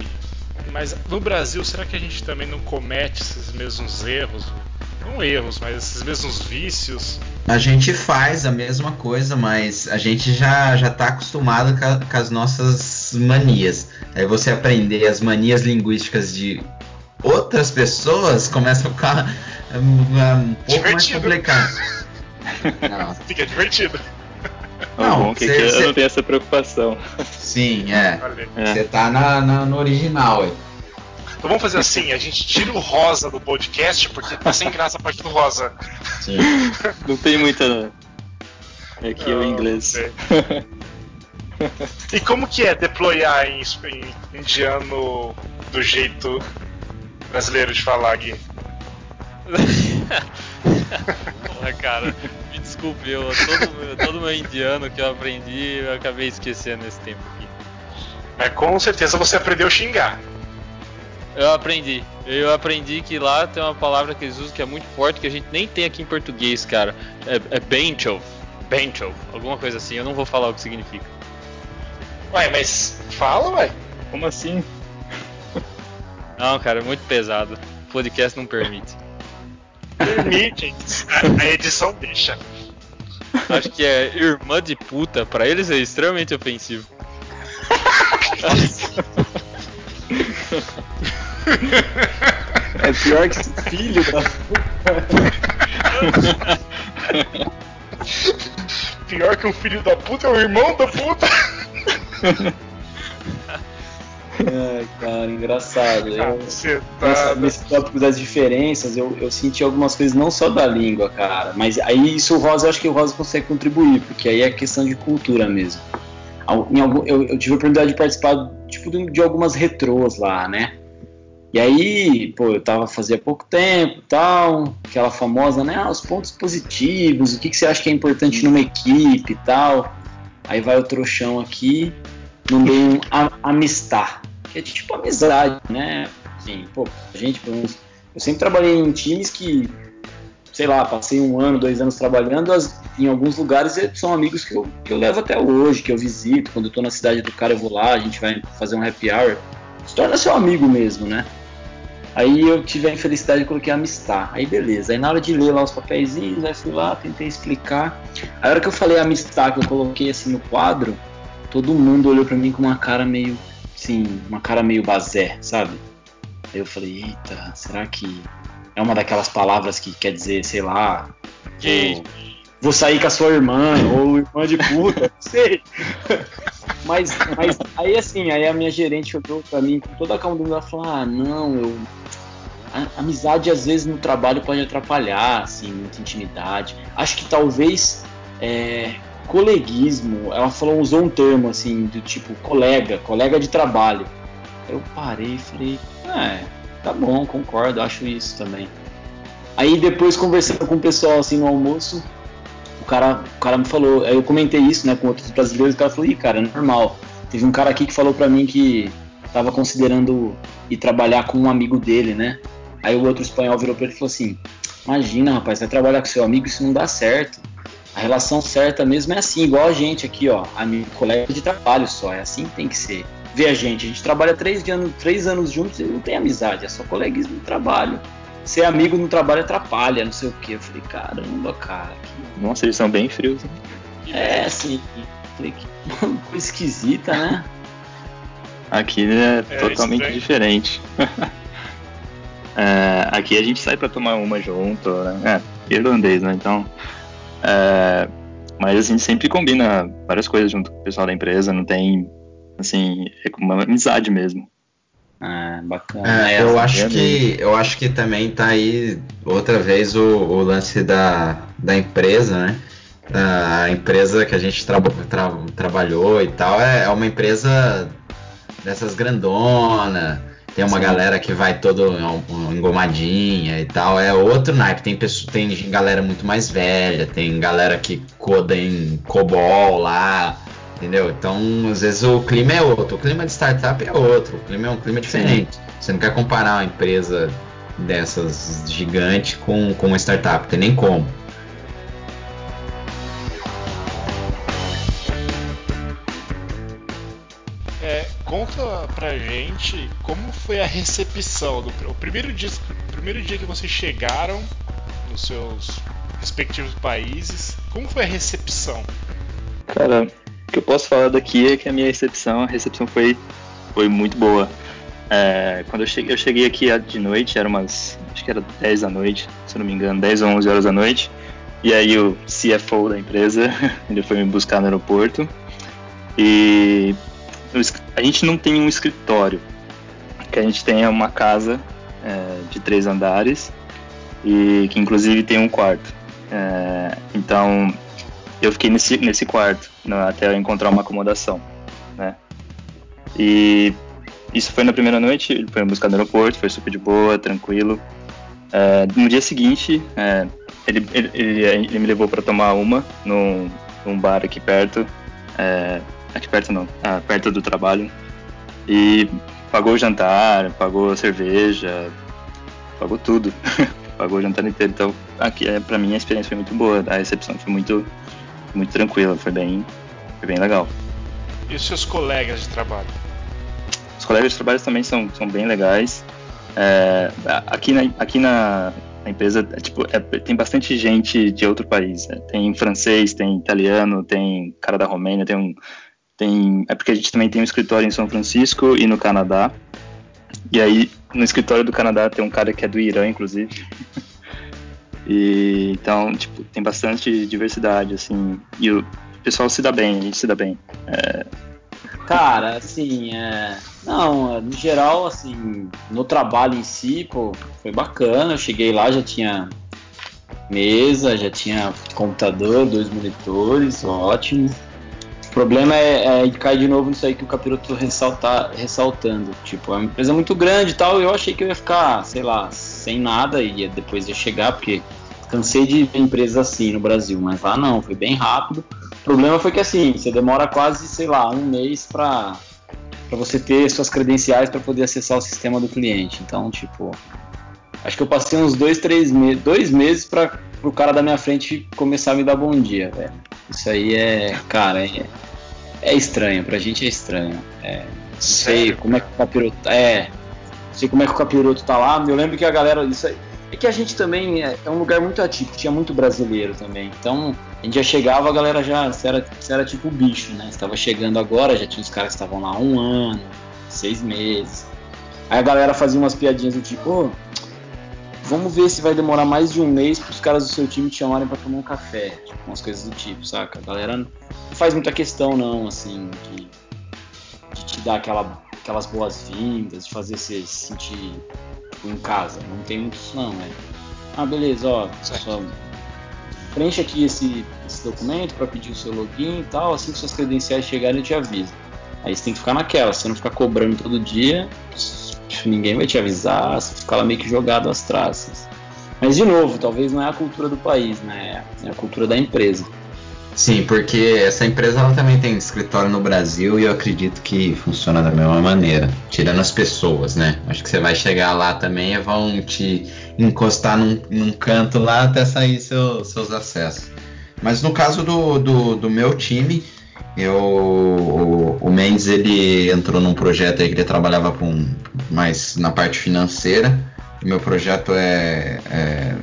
Speaker 1: Mas no Brasil, será que a gente também não comete esses mesmos erros? Não erros, mas esses mesmos vícios?
Speaker 3: A gente faz a mesma coisa, mas a gente já, já tá acostumado com, a- com as nossas manias. Aí você aprender as manias linguísticas de outras pessoas começa a ficar um, um pouco mais
Speaker 1: Divertido.
Speaker 3: complicado. Não,
Speaker 1: Fica divertido.
Speaker 3: Não,
Speaker 6: bom é que
Speaker 3: cê-
Speaker 6: eu
Speaker 3: cê-
Speaker 6: não tenho essa preocupação.
Speaker 3: sim, é.
Speaker 1: Aí.
Speaker 6: É.
Speaker 3: Você tá na, na- no original, aí.
Speaker 1: Então vamos fazer assim, a gente tira o rosa do podcast, porque tá sem graça a parte do rosa.
Speaker 3: Sim.
Speaker 6: Não tem muita. É que o inglês.
Speaker 1: E como que é deployar em, em indiano do jeito brasileiro de falar, Gui?
Speaker 4: Porra, cara, me desculpe, eu, todo, todo meu indiano que eu aprendi, eu acabei esquecendo esse tempo aqui.
Speaker 1: Mas com certeza você aprendeu a xingar.
Speaker 4: Eu aprendi. Eu aprendi que lá tem uma palavra que eles usam que é muito forte, que a gente nem tem aqui em português, cara. É, é bencho. Bencho. Alguma coisa assim. Eu não vou falar o que significa.
Speaker 1: Ué, mas fala, ué.
Speaker 6: Como assim?
Speaker 4: Não, cara, é muito pesado. O podcast não permite.
Speaker 1: Permite. A edição deixa.
Speaker 4: Acho que é irmã de puta. Pra eles é extremamente ofensivo.
Speaker 5: É pior que filho da
Speaker 1: Pior que um filho da puta é o irmão da puta.
Speaker 5: Ai, cara, engraçado. Eu, nessa, nesse tópico das diferenças, eu, eu senti algumas coisas não só da língua, cara, mas aí isso o Rosa, eu acho que o Rosa consegue contribuir, porque aí é questão de cultura mesmo. Algum, eu, eu tive a oportunidade de participar tipo, de, de algumas retrôs lá, né? E aí, pô, eu tava fazia pouco tempo tal, aquela famosa, né? Ah, os pontos positivos, o que, que você acha que é importante numa equipe e tal. Aí vai o trouxão aqui, mandei um amistar, que é tipo amizade, né? Assim, pô, a gente, pelo menos, eu sempre trabalhei em times que, sei lá, passei um ano, dois anos trabalhando, as- em alguns lugares eh, são amigos que eu, que eu levo até hoje, que eu visito, quando eu tô na cidade do cara eu vou lá, a gente vai fazer um happy hour, se torna seu amigo mesmo, né? Aí eu tive a infelicidade de coloquei amistar. Aí beleza. Aí na hora de ler lá os papeizinhos, aí fui lá, tentei explicar. Aí a hora que eu falei amistar, que eu coloquei assim no quadro, todo mundo olhou pra mim com uma cara meio, assim, uma cara meio bazé, sabe? Aí eu falei, eita, será que é uma daquelas palavras que quer dizer, sei lá,
Speaker 4: Gay.
Speaker 5: Vou, sair com a sua irmã, ou irmã de puta, não sei. Mas, mas aí assim, aí a minha gerente olhou pra mim com toda a calma do mundo, ela falou, ah, não, eu. A amizade às vezes no trabalho pode atrapalhar, assim, muita intimidade. Acho que talvez é, coleguismo, ela falou, usou um termo assim, do tipo colega, colega de trabalho. Eu parei e falei, é, tá bom, concordo, acho isso também. Aí depois conversando com o pessoal assim no almoço, cara, o cara me falou, aí eu comentei isso, né, com outros brasileiros, o cara falou, ih, cara, é normal. Teve um cara aqui que falou pra mim que tava considerando ir trabalhar com um amigo dele, né? Aí o outro espanhol virou pra ele e falou assim: Imagina, rapaz, vai trabalhar com seu amigo, isso não dá certo. A relação certa mesmo é assim, igual a gente aqui, ó, amigo, colega de trabalho só, é assim que tem que ser. Vê a gente, a gente trabalha três, de ano, três anos juntos e não tem amizade, é só coleguismo no trabalho. Ser amigo no trabalho atrapalha, não sei o que. Eu falei, caramba, cara, que
Speaker 6: Nossa, eles são bem frios. né?
Speaker 5: é, assim, falei que coisa esquisita, né?
Speaker 6: Aqui é,
Speaker 1: É
Speaker 6: totalmente
Speaker 1: estranho.
Speaker 6: diferente. É, aqui a gente sai pra tomar uma junto, né? É, irlandês, né? Então. é, mas a gente sempre combina várias coisas junto com o pessoal da empresa, não tem. Assim, é como uma amizade mesmo.
Speaker 5: Ah, bacana.
Speaker 3: É, eu
Speaker 6: essa
Speaker 3: acho
Speaker 6: é
Speaker 3: que eu acho que também tá aí outra vez o, o lance da, da empresa, né? A empresa que a gente traba- tra- trabalhou e tal é, é uma empresa dessas grandona. Tem uma
Speaker 5: Sim.
Speaker 3: galera que vai todo en- engomadinha e tal. É outro naipe. Tem, pessoa, tem galera muito mais velha, tem galera que coda em COBOL lá, entendeu? Então, às vezes o clima é outro. O clima de startup é outro. O clima é um clima diferente. Você não quer comparar uma empresa dessas gigante com, com uma startup, tem nem como.
Speaker 1: É, conta pra gente como foi a recepção do o primeiro dia, o primeiro dia que vocês chegaram nos seus respectivos países. Como foi a recepção?
Speaker 6: Cara, que eu posso falar daqui é que a minha recepção, a recepção foi, foi muito boa. É, quando eu cheguei, eu cheguei aqui de noite, era umas, acho que era 10 da noite, se eu não me engano, 10 ou 11 horas da noite. E aí o CFO da empresa, ele foi me buscar no aeroporto. E a gente não tem um escritório, que a gente tem é uma casa é, de três andares e que inclusive tem um quarto. É, então eu fiquei nesse, nesse quarto né, até encontrar uma acomodação, né? E isso foi na primeira noite, ele foi me buscar no aeroporto, foi super de boa, tranquilo. É, no dia seguinte, é, ele, ele, ele, me levou para tomar uma num, num bar aqui perto, é, aqui perto não, ah, perto do trabalho. E pagou o jantar, pagou a cerveja, pagou tudo. pagou o jantar inteiro. Então, aqui, pra mim, a experiência foi muito boa. A recepção foi muito, muito tranquila, foi bem, foi bem legal.
Speaker 1: E os seus colegas de trabalho?
Speaker 6: Os colegas de trabalho também são, são bem legais. É, aqui na, aqui na, na empresa é, tipo, é, tem bastante gente de outro país. Né? Tem francês, tem italiano, tem cara da Romênia, tem um. Tem, é porque a gente também tem um escritório em São Francisco e no Canadá. E aí, no escritório do Canadá tem um cara que é do Irã, inclusive. e, então, tipo, tem bastante diversidade, assim. E o pessoal se dá bem, a gente se dá bem. É...
Speaker 5: Cara, assim, é... não, no geral, assim, no trabalho em si, pô, foi bacana. Eu cheguei lá, já tinha mesa, já tinha computador, dois monitores, ótimo problema é, é cair de novo nisso aí que o Capiroto ressaltar, ressaltando. Tipo, é uma empresa muito grande e tal. Eu achei que eu ia ficar, sei lá, sem nada e depois ia chegar, porque cansei de ver empresas assim no Brasil, mas lá não, foi bem rápido. O problema foi que assim, você demora quase, sei lá, um mês para para você ter suas credenciais para poder acessar o sistema do cliente. Então, tipo, acho que eu passei uns dois, três meses, dois meses para o cara da minha frente começar a me dar bom dia, velho. Isso aí é, cara, é, é estranho, pra gente é estranho. É, não sei como é que o capiroto. É. Não sei como é que o capiroto tá lá. Eu lembro que a galera. Isso aí, é que a gente também é, é, um lugar muito atípico, tinha muito brasileiro também. Então a gente já chegava, a galera já. Você era, você era tipo bicho, né? Você tava chegando agora, já tinha os caras que estavam lá um ano, seis meses. Aí a galera fazia umas piadinhas do tipo, oh, vamos ver se vai demorar mais de um mês para os caras do seu time te chamarem para tomar um café, tipo, umas coisas do tipo, saca? A galera não faz muita questão não, assim, de te dar aquela, aquelas boas-vindas, de fazer você se sentir em casa. Não tem muito isso não, né? Ah, beleza, ó, só preenche aqui esse, esse documento para pedir o seu login e tal, assim que suas credenciais chegarem eu te aviso. Aí você tem que ficar naquela, se você não ficar cobrando todo dia, ninguém vai te avisar, você fica lá meio que jogado às traças. Mas de novo, talvez não é a cultura do país, né? É a cultura da empresa.
Speaker 3: Sim, porque essa empresa ela também tem escritório no Brasil e eu acredito que funciona da mesma maneira, tirando as pessoas, né? Acho que você vai chegar lá também e vão te encostar num, num canto lá até sair seu, seus acessos. Mas no caso do, do, do meu time, eu, o, o Mendes ele entrou num projeto aí que ele trabalhava com mais na parte financeira. O meu projeto é, é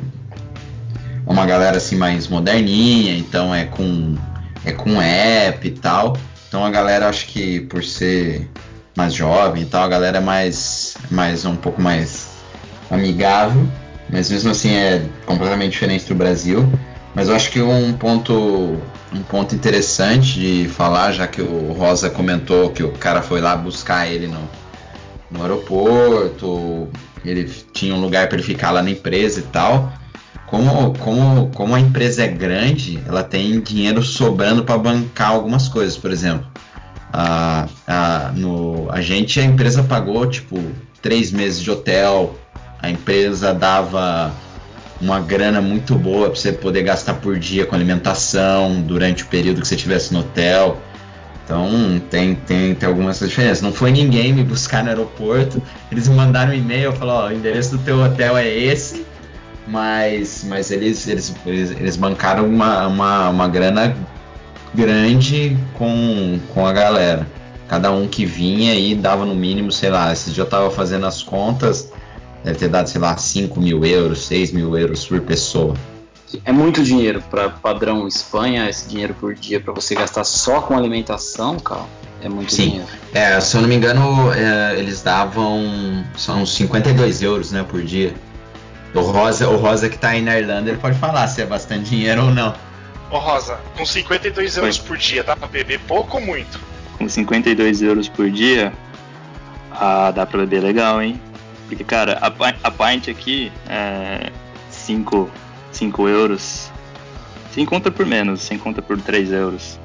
Speaker 3: uma galera assim mais moderninha, então é com é com app e tal. Então a galera acho que por ser mais jovem e tal, a galera é mais mais um pouco mais amigável, mas mesmo assim é completamente diferente do Brasil. Mas eu acho que um ponto um ponto interessante de falar, já que o Rosa comentou que o cara foi lá buscar ele no, no aeroporto, ele tinha um lugar para ele ficar lá na empresa e tal. Como, como, como a empresa é grande, ela tem dinheiro sobrando para bancar algumas coisas, por exemplo. A, a, no, a gente, a empresa pagou tipo três meses de hotel, a empresa dava uma grana muito boa para você poder gastar por dia com alimentação durante o período que você estivesse no hotel. Então tem, tem, tem algumas diferenças. Não foi ninguém me buscar no aeroporto. Eles me mandaram um e-mail, falaram, o endereço do teu hotel é esse, mas, mas eles, eles, eles, eles bancaram uma, uma, uma grana grande com, com a galera. Cada um que vinha e dava no mínimo, sei lá, esse dia eu tava fazendo as contas, deve ter dado, sei lá, 5 mil euros, 6 mil euros por pessoa.
Speaker 5: É muito dinheiro para padrão Espanha, esse dinheiro por dia para você gastar só com alimentação, cara. É muito Sim. dinheiro.
Speaker 3: É, se eu não me engano, é, eles davam são 52 euros, né, por dia. O Rosa, o Rosa que tá aí na Irlanda, ele pode falar se é bastante dinheiro ou não.
Speaker 1: Ô Rosa, com 52 euros por dia, dá pra beber pouco ou muito?
Speaker 6: Com 52 euros por dia, ah, dá pra beber legal, hein? Porque, cara, a, a pint aqui é 5 5 euros. Sem conta por menos, sem conta por 3 euros.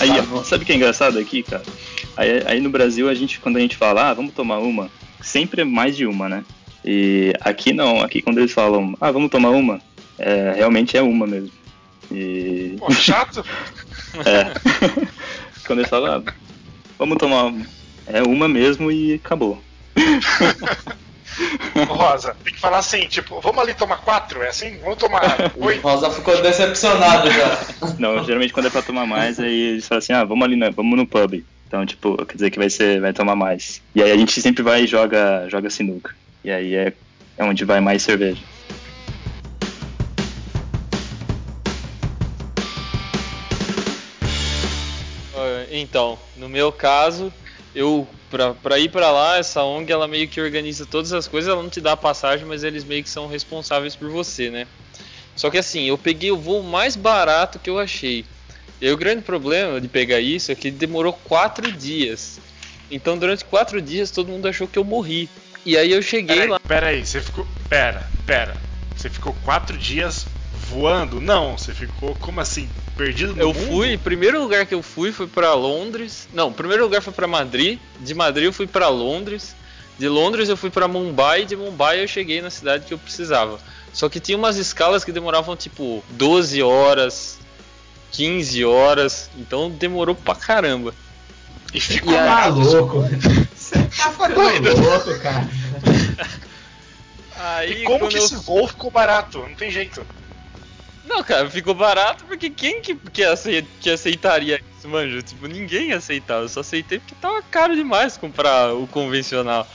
Speaker 6: Aí, sabe o que é engraçado aqui, cara? Aí, aí, no Brasil, a gente, quando a gente fala, ah, vamos tomar uma, sempre é mais de uma, né? E aqui não, aqui quando eles falam, ah, vamos tomar uma, é, realmente é uma mesmo. E.
Speaker 1: Pô, chato?
Speaker 6: é. quando eles falam, ah, vamos tomar uma, é uma mesmo e acabou.
Speaker 1: Rosa, tem que falar assim, tipo, vamos ali tomar quatro, é assim? Vamos tomar oito.
Speaker 2: Rosa ficou decepcionado já.
Speaker 6: Não, geralmente quando é pra tomar mais, aí eles falam assim, ah, vamos ali, vamos no pub. Então, tipo, quer dizer que vai ser, vai tomar mais. E aí a gente sempre vai e joga, joga sinuca. E aí é, é onde vai mais cerveja.
Speaker 4: Então, no meu caso, eu pra, pra ir para lá, essa ONG ela meio que organiza todas as coisas, ela não te dá a passagem, mas eles meio que são responsáveis por você, né? Só que assim, eu peguei o voo mais barato que eu achei. E o grande problema de pegar isso é que demorou quatro dias. Então durante quatro dias todo mundo achou que eu morri. E aí eu cheguei
Speaker 1: Pera aí,
Speaker 4: lá.
Speaker 1: pera aí, você ficou. Pera, pera. Você ficou quatro dias voando? Não, você ficou como assim? Perdido no
Speaker 4: Eu
Speaker 1: mundo?
Speaker 4: fui, primeiro lugar que eu fui foi pra Londres. Não, primeiro lugar foi pra Madrid. De Madrid eu fui pra Londres. De Londres eu fui pra Mumbai. De Mumbai eu cheguei na cidade que eu precisava. Só que tinha umas escalas que demoravam tipo 12 horas, 15 horas. Então demorou pra caramba.
Speaker 1: E ficou
Speaker 4: E aí-
Speaker 3: Tá louco. Você tá ficando louco, cara.
Speaker 4: Aí
Speaker 1: E como que
Speaker 4: eu-
Speaker 1: esse voo ficou barato? Não tem jeito.
Speaker 4: Não, cara, ficou barato porque quem que, que, que aceitaria isso, manjo? Tipo, ninguém aceitava. Eu só aceitei porque tava caro demais comprar o convencional.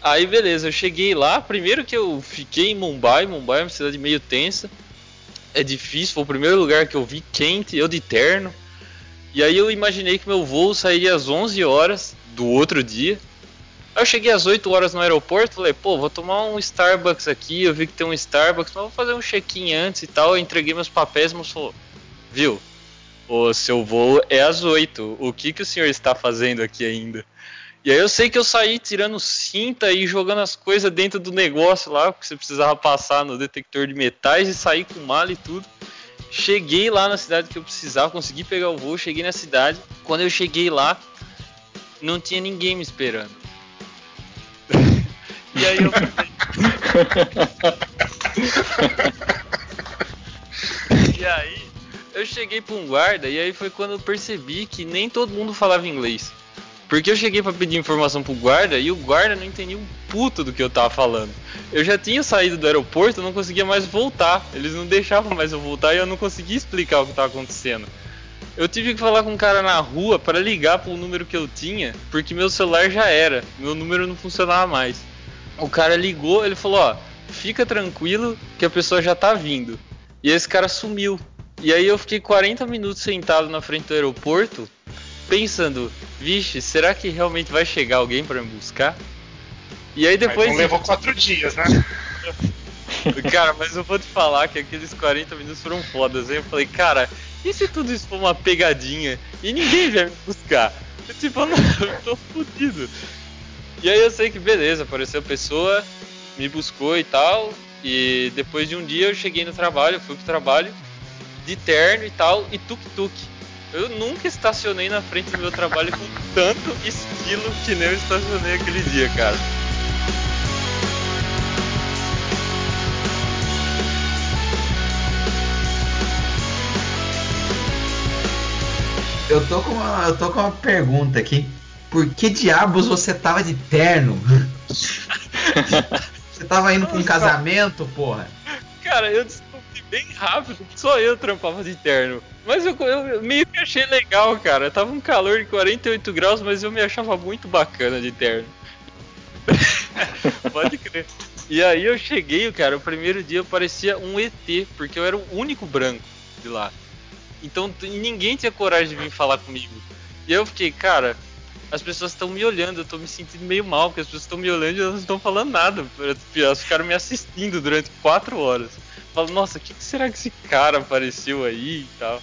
Speaker 4: Aí, beleza, eu cheguei lá. Primeiro que eu fiquei em Mumbai. Mumbai é uma cidade meio tensa. É difícil, foi o primeiro lugar que eu vi quente, eu de terno. E aí eu imaginei que meu voo sairia às 11 horas do outro dia. Aí eu cheguei às 8 horas no aeroporto, falei, pô, vou tomar um Starbucks aqui, eu vi que tem um Starbucks, mas vou fazer um check-in antes e tal. Eu entreguei meus papéis, mas falou, viu, o seu voo é às 8, o que, que o senhor está fazendo aqui ainda? E aí eu sei que eu saí tirando cinta e jogando as coisas dentro do negócio lá, porque você precisava passar no detector de metais e sair com mala e tudo. Cheguei lá na cidade que eu precisava, consegui pegar o voo, cheguei na cidade. Quando eu cheguei lá, não tinha ninguém me esperando. E aí eu E aí eu cheguei pra um guarda e aí foi quando eu percebi que nem todo mundo falava inglês. Porque eu cheguei pra pedir informação pro guarda e o guarda não entendia um puto do que eu tava falando. Eu já tinha saído do aeroporto, eu não conseguia mais voltar. Eles não deixavam mais eu voltar e eu não conseguia explicar o que tava acontecendo. Eu tive que falar com um cara na rua para ligar pro número que eu tinha, porque meu celular já era, meu número não funcionava mais. O cara ligou, ele falou: Ó, fica tranquilo que a pessoa já tá vindo. E esse cara sumiu. E aí eu fiquei 40 minutos sentado na frente do aeroporto, pensando: vixe, será que realmente vai chegar alguém para me buscar? E aí
Speaker 1: Mas
Speaker 4: depois.
Speaker 1: não levou quatro dias, né?
Speaker 4: Cara, mas eu vou te falar que aqueles 40 minutos foram fodas. Aí eu falei, cara, e se tudo isso for uma pegadinha e ninguém vier me buscar? Eu, tipo, eu, não, eu tô fudido. E aí eu sei que beleza, apareceu a pessoa, me buscou e tal. E depois de um dia eu cheguei no trabalho, fui pro trabalho de terno e tal, e tuk-tuk. Eu nunca estacionei na frente do meu trabalho com tanto estilo que nem eu estacionei aquele dia, cara.
Speaker 3: Eu tô com uma, eu tô com uma pergunta aqui. Por que diabos você tava de terno? você tava indo pra um casamento, porra?
Speaker 4: Cara, eu descobri bem rápido que só eu trampava de terno. Mas eu, eu meio que achei legal, cara. Tava um calor de 48 graus, mas eu me achava muito bacana de terno. Pode crer. E aí eu cheguei, cara, o primeiro dia eu parecia um ET, porque eu era o único branco de lá. Então ninguém tinha coragem de vir falar comigo. E eu fiquei, cara, as pessoas estão me olhando, eu tô me sentindo meio mal, porque as pessoas estão me olhando e elas não estão falando nada. Elas ficaram me assistindo durante quatro horas. Falo, nossa, o que, que será que esse cara apareceu aí e tal?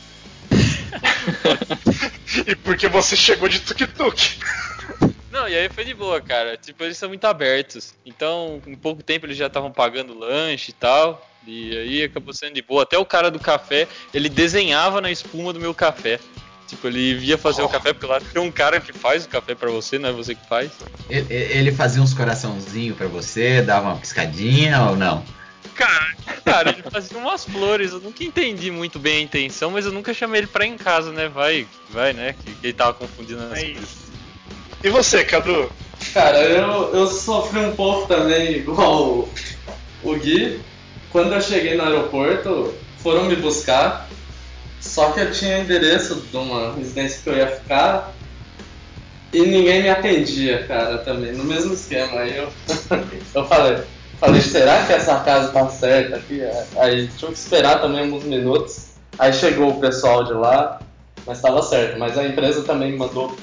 Speaker 1: E porque você chegou de tuk-tuk.
Speaker 4: Não, e aí foi de boa, cara. Tipo, eles são muito abertos. Então, em pouco tempo eles já estavam pagando lanche e tal. E aí acabou sendo de boa. Até o cara do café, ele desenhava na espuma do meu café. Tipo, ele via fazer oh. o café, porque lá tem um cara que faz o café para você, não é você que faz.
Speaker 3: Ele, ele fazia uns coraçãozinhos para você, dava uma piscadinha ou não?
Speaker 4: Cara, cara, ele fazia umas flores, eu nunca entendi muito bem a intenção, mas eu nunca chamei ele pra ir em casa, né? Vai, vai, né? Que, ele tava confundindo as
Speaker 1: é coisas. E você, Cadu?
Speaker 2: Cara, eu, eu sofri um pouco também, igual o, o Gui. Quando eu cheguei no aeroporto, foram me buscar, só que eu tinha endereço de uma residência que eu ia ficar e ninguém me atendia, cara, também, no mesmo esquema. Aí eu, eu falei, falei, será que essa casa tá certa aqui? Aí tive que esperar também uns minutos. Aí chegou o pessoal de lá, mas estava certo. Mas a empresa também mandou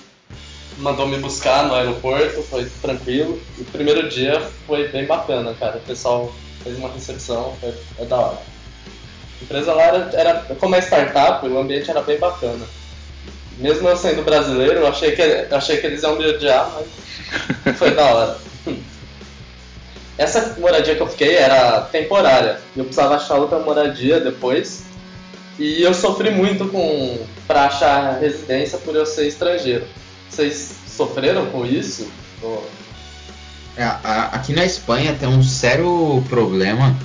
Speaker 2: mandou me buscar no aeroporto, foi tranquilo. E o primeiro dia foi bem bacana, cara. O pessoal fez uma recepção, foi, foi da hora. A empresa lá era, era, como é startup, o ambiente era bem bacana. Mesmo eu sendo brasileiro, eu achei que, eu achei que eles iam me odiar, mas foi da hora. Essa moradia que eu fiquei era temporária. Eu precisava achar outra moradia depois. E eu sofri muito com para achar residência por eu ser estrangeiro. Vocês sofreram com isso?
Speaker 3: É, a, aqui na Espanha tem um sério problema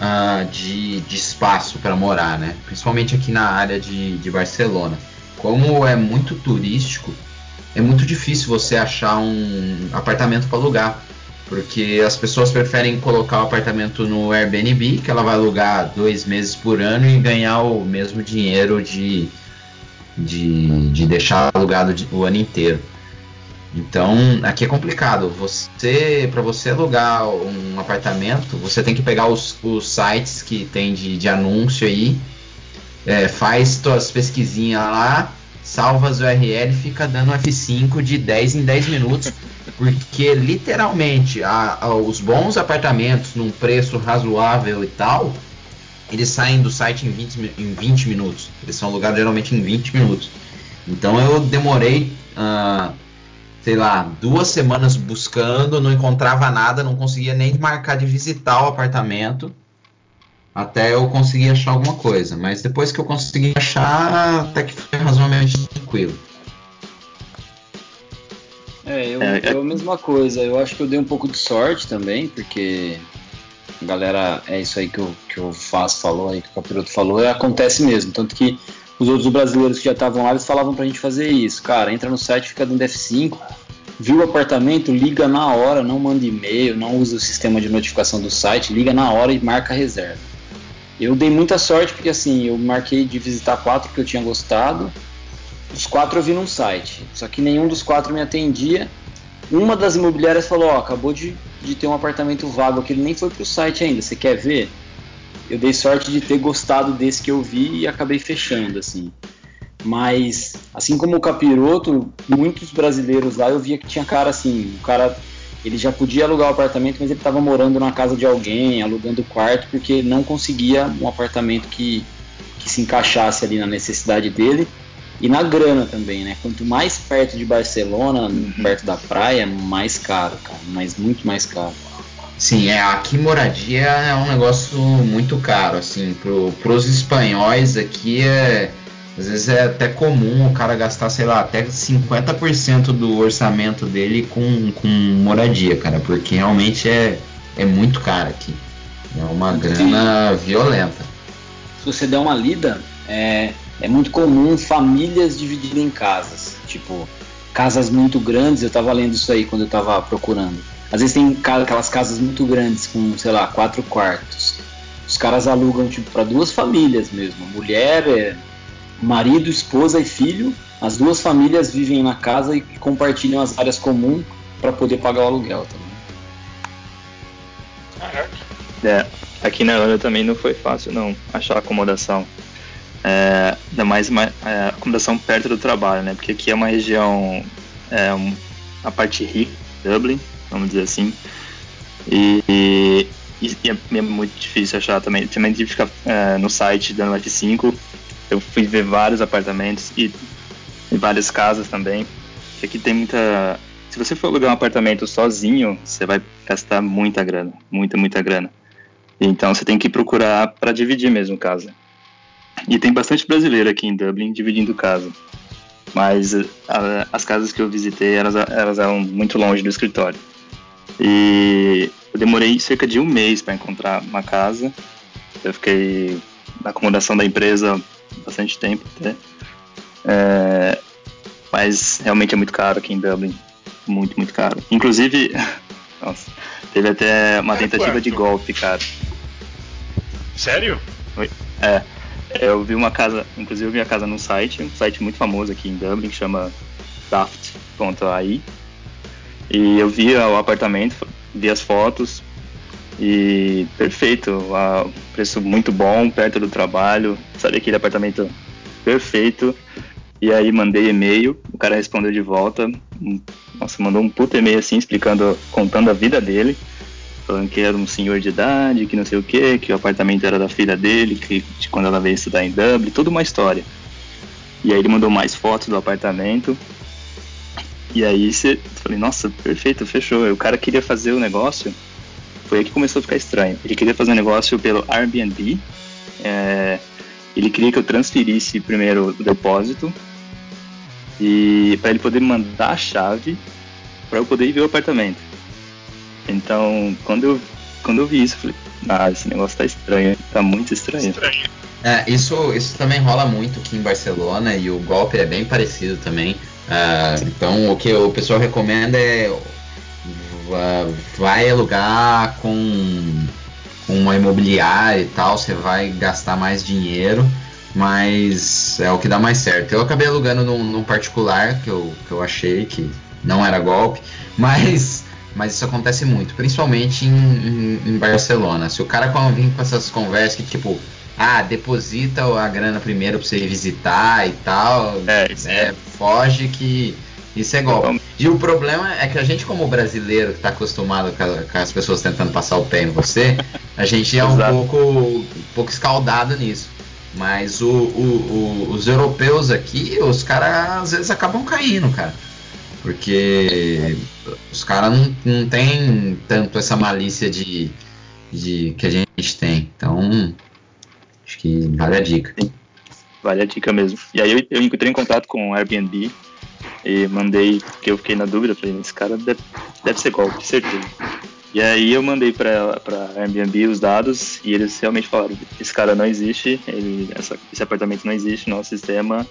Speaker 3: uh, de, de, espaço para morar, né? Principalmente aqui na área de, de Barcelona. Como é muito turístico, é muito difícil você achar um apartamento para alugar. Porque as pessoas preferem colocar o apartamento no Airbnb, que ela vai alugar dois meses por ano e ganhar o mesmo dinheiro de, de, de deixar alugado o ano inteiro. Então, aqui é complicado. Você, para você alugar um apartamento, você tem que pegar os, os sites que tem de, de anúncio aí, é, faz suas pesquisinhas lá, salva as URL fica dando F5 de 10 em 10 minutos, porque literalmente a, a, os bons apartamentos num preço razoável e tal, eles saem do site em 20, em 20 minutos. Eles são alugados geralmente em 20 minutos. Então eu demorei, uh, sei lá, duas semanas buscando, não encontrava nada, não conseguia nem marcar de visitar o apartamento até eu conseguir achar alguma coisa. Mas depois que eu consegui achar, até que foi razoavelmente tranquilo.
Speaker 5: É, eu, é, é, eu a mesma coisa. Eu acho que eu dei um pouco de sorte também, porque galera, é isso aí que, eu, que o Faz falou aí, que o Capiroto falou, é, acontece mesmo. Tanto que os outros brasileiros que já estavam lá, eles falavam pra gente fazer isso. Cara, entra no site, fica dando F5, viu o apartamento, liga na hora, não manda e-mail, não usa o sistema de notificação do site, liga na hora e marca a reserva. Eu dei muita sorte porque assim, eu marquei de visitar quatro que eu tinha gostado. Os quatro eu vi num site, só que nenhum dos quatro me atendia. Uma das imobiliárias falou: Ó, acabou de de ter um apartamento vago que ele nem foi pro site ainda. Você quer ver? Eu dei sorte de ter gostado desse que eu vi e acabei fechando, assim. Mas, assim como o Capiroto, muitos brasileiros lá eu via que tinha cara assim, o cara ele já podia alugar o apartamento, mas ele estava morando na casa de alguém, alugando o quarto, porque não conseguia um apartamento que, que se encaixasse ali na necessidade dele. E na grana também, né? Quanto mais perto de Barcelona, uhum. perto da praia, mais caro, cara. Mas muito mais caro.
Speaker 3: Sim, é, aqui moradia é um negócio muito caro, assim, pro, pros espanhóis aqui é. Às vezes é até comum o cara gastar, sei lá, até 50% do orçamento dele com, com moradia, cara, porque realmente é, é muito caro aqui. É uma grana violenta.
Speaker 5: Se você der uma lida, é, é muito comum famílias dividirem casas. Tipo, casas muito grandes, eu estava lendo isso aí quando eu estava procurando. Às vezes tem aquelas casas muito grandes com, sei lá, quatro quartos. Os caras alugam tipo para duas famílias mesmo. Mulher, é, marido, esposa e filho. As duas famílias vivem na casa e compartilham as áreas comuns para poder pagar o aluguel também.
Speaker 6: É, aqui na Holanda também não foi fácil não achar acomodação é, ainda mais uma, é, acomodação perto do trabalho, né? Porque aqui é uma região, é, a parte rica, Dublin, vamos dizer assim, e, e, e é, é, muito difícil achar também. Também tive que ficar é, no site dando F5, eu fui ver vários apartamentos e, e várias casas também. Que aqui tem muita. Se você for alugar um apartamento sozinho, você vai gastar muita grana, muita, muita grana. Então você tem que procurar para dividir mesmo casa. E tem bastante brasileiro aqui em Dublin dividindo casa. mas a, as casas que eu visitei, elas, elas eram muito longe do escritório. E eu demorei cerca de um mês para encontrar uma casa. Eu fiquei na acomodação da empresa bastante tempo até. É, mas realmente é muito caro aqui em Dublin. Muito, muito caro. Inclusive, nossa, teve até uma tentativa de golpe, cara.
Speaker 1: Sério?
Speaker 6: É. Eu vi uma casa, inclusive eu vi a casa num site, um site muito famoso aqui em Dublin, que chama daft.ai. E eu vi o apartamento, vi as fotos e perfeito, o preço muito bom, perto do trabalho, sabe aquele apartamento perfeito. E aí mandei e-mail, o cara respondeu de volta, nossa, mandou um puto e-mail assim, explicando, contando a vida dele falando que era um senhor de idade, que não sei o que, que o apartamento era da filha dele, que quando ela veio estudar em Dublin, toda uma história. E aí ele mandou mais fotos do apartamento. E aí você falei, nossa, perfeito, fechou. O cara queria fazer o negócio, foi aí que começou a ficar estranho. Ele queria fazer o um negócio pelo Airbnb. É, ele queria que eu transferisse primeiro o depósito e para ele poder mandar a chave para eu poder ir ver o apartamento. Então, quando eu, quando eu vi isso, eu falei, ah, esse negócio tá estranho, tá muito estranho. estranho.
Speaker 3: É, isso, isso também rola muito aqui em Barcelona e o golpe é bem parecido também. Uh, então, o que o pessoal recomenda é vai alugar com, com uma imobiliária e tal, você vai gastar mais dinheiro, mas é o que dá mais certo. Eu acabei alugando num, num particular que eu, que eu achei que não era golpe, mas mas isso acontece muito, principalmente em, em, em Barcelona. Se o cara vir com essas conversas que tipo, ah, deposita a grana primeiro pra você visitar e tal, é, é, foge que isso é golpe. E o problema é que a gente, como brasileiro que tá acostumado com, as pessoas tentando passar o pé em você, a gente é um pouco, um pouco escaldado nisso. Mas o, o, o, os europeus aqui, os caras às vezes acabam caindo, cara. Porque os caras não, não tem tanto essa malícia de, de que a gente tem. Então, acho que vale a dica. Sim,
Speaker 6: vale a dica mesmo. E aí eu, eu entrei em contato com o Airbnb e mandei, porque eu fiquei na dúvida, falei, esse cara deve, deve ser golpe, certeza. E aí eu mandei para Airbnb os dados e eles realmente falaram, esse cara não existe, ele, essa, esse apartamento não existe, nosso sistema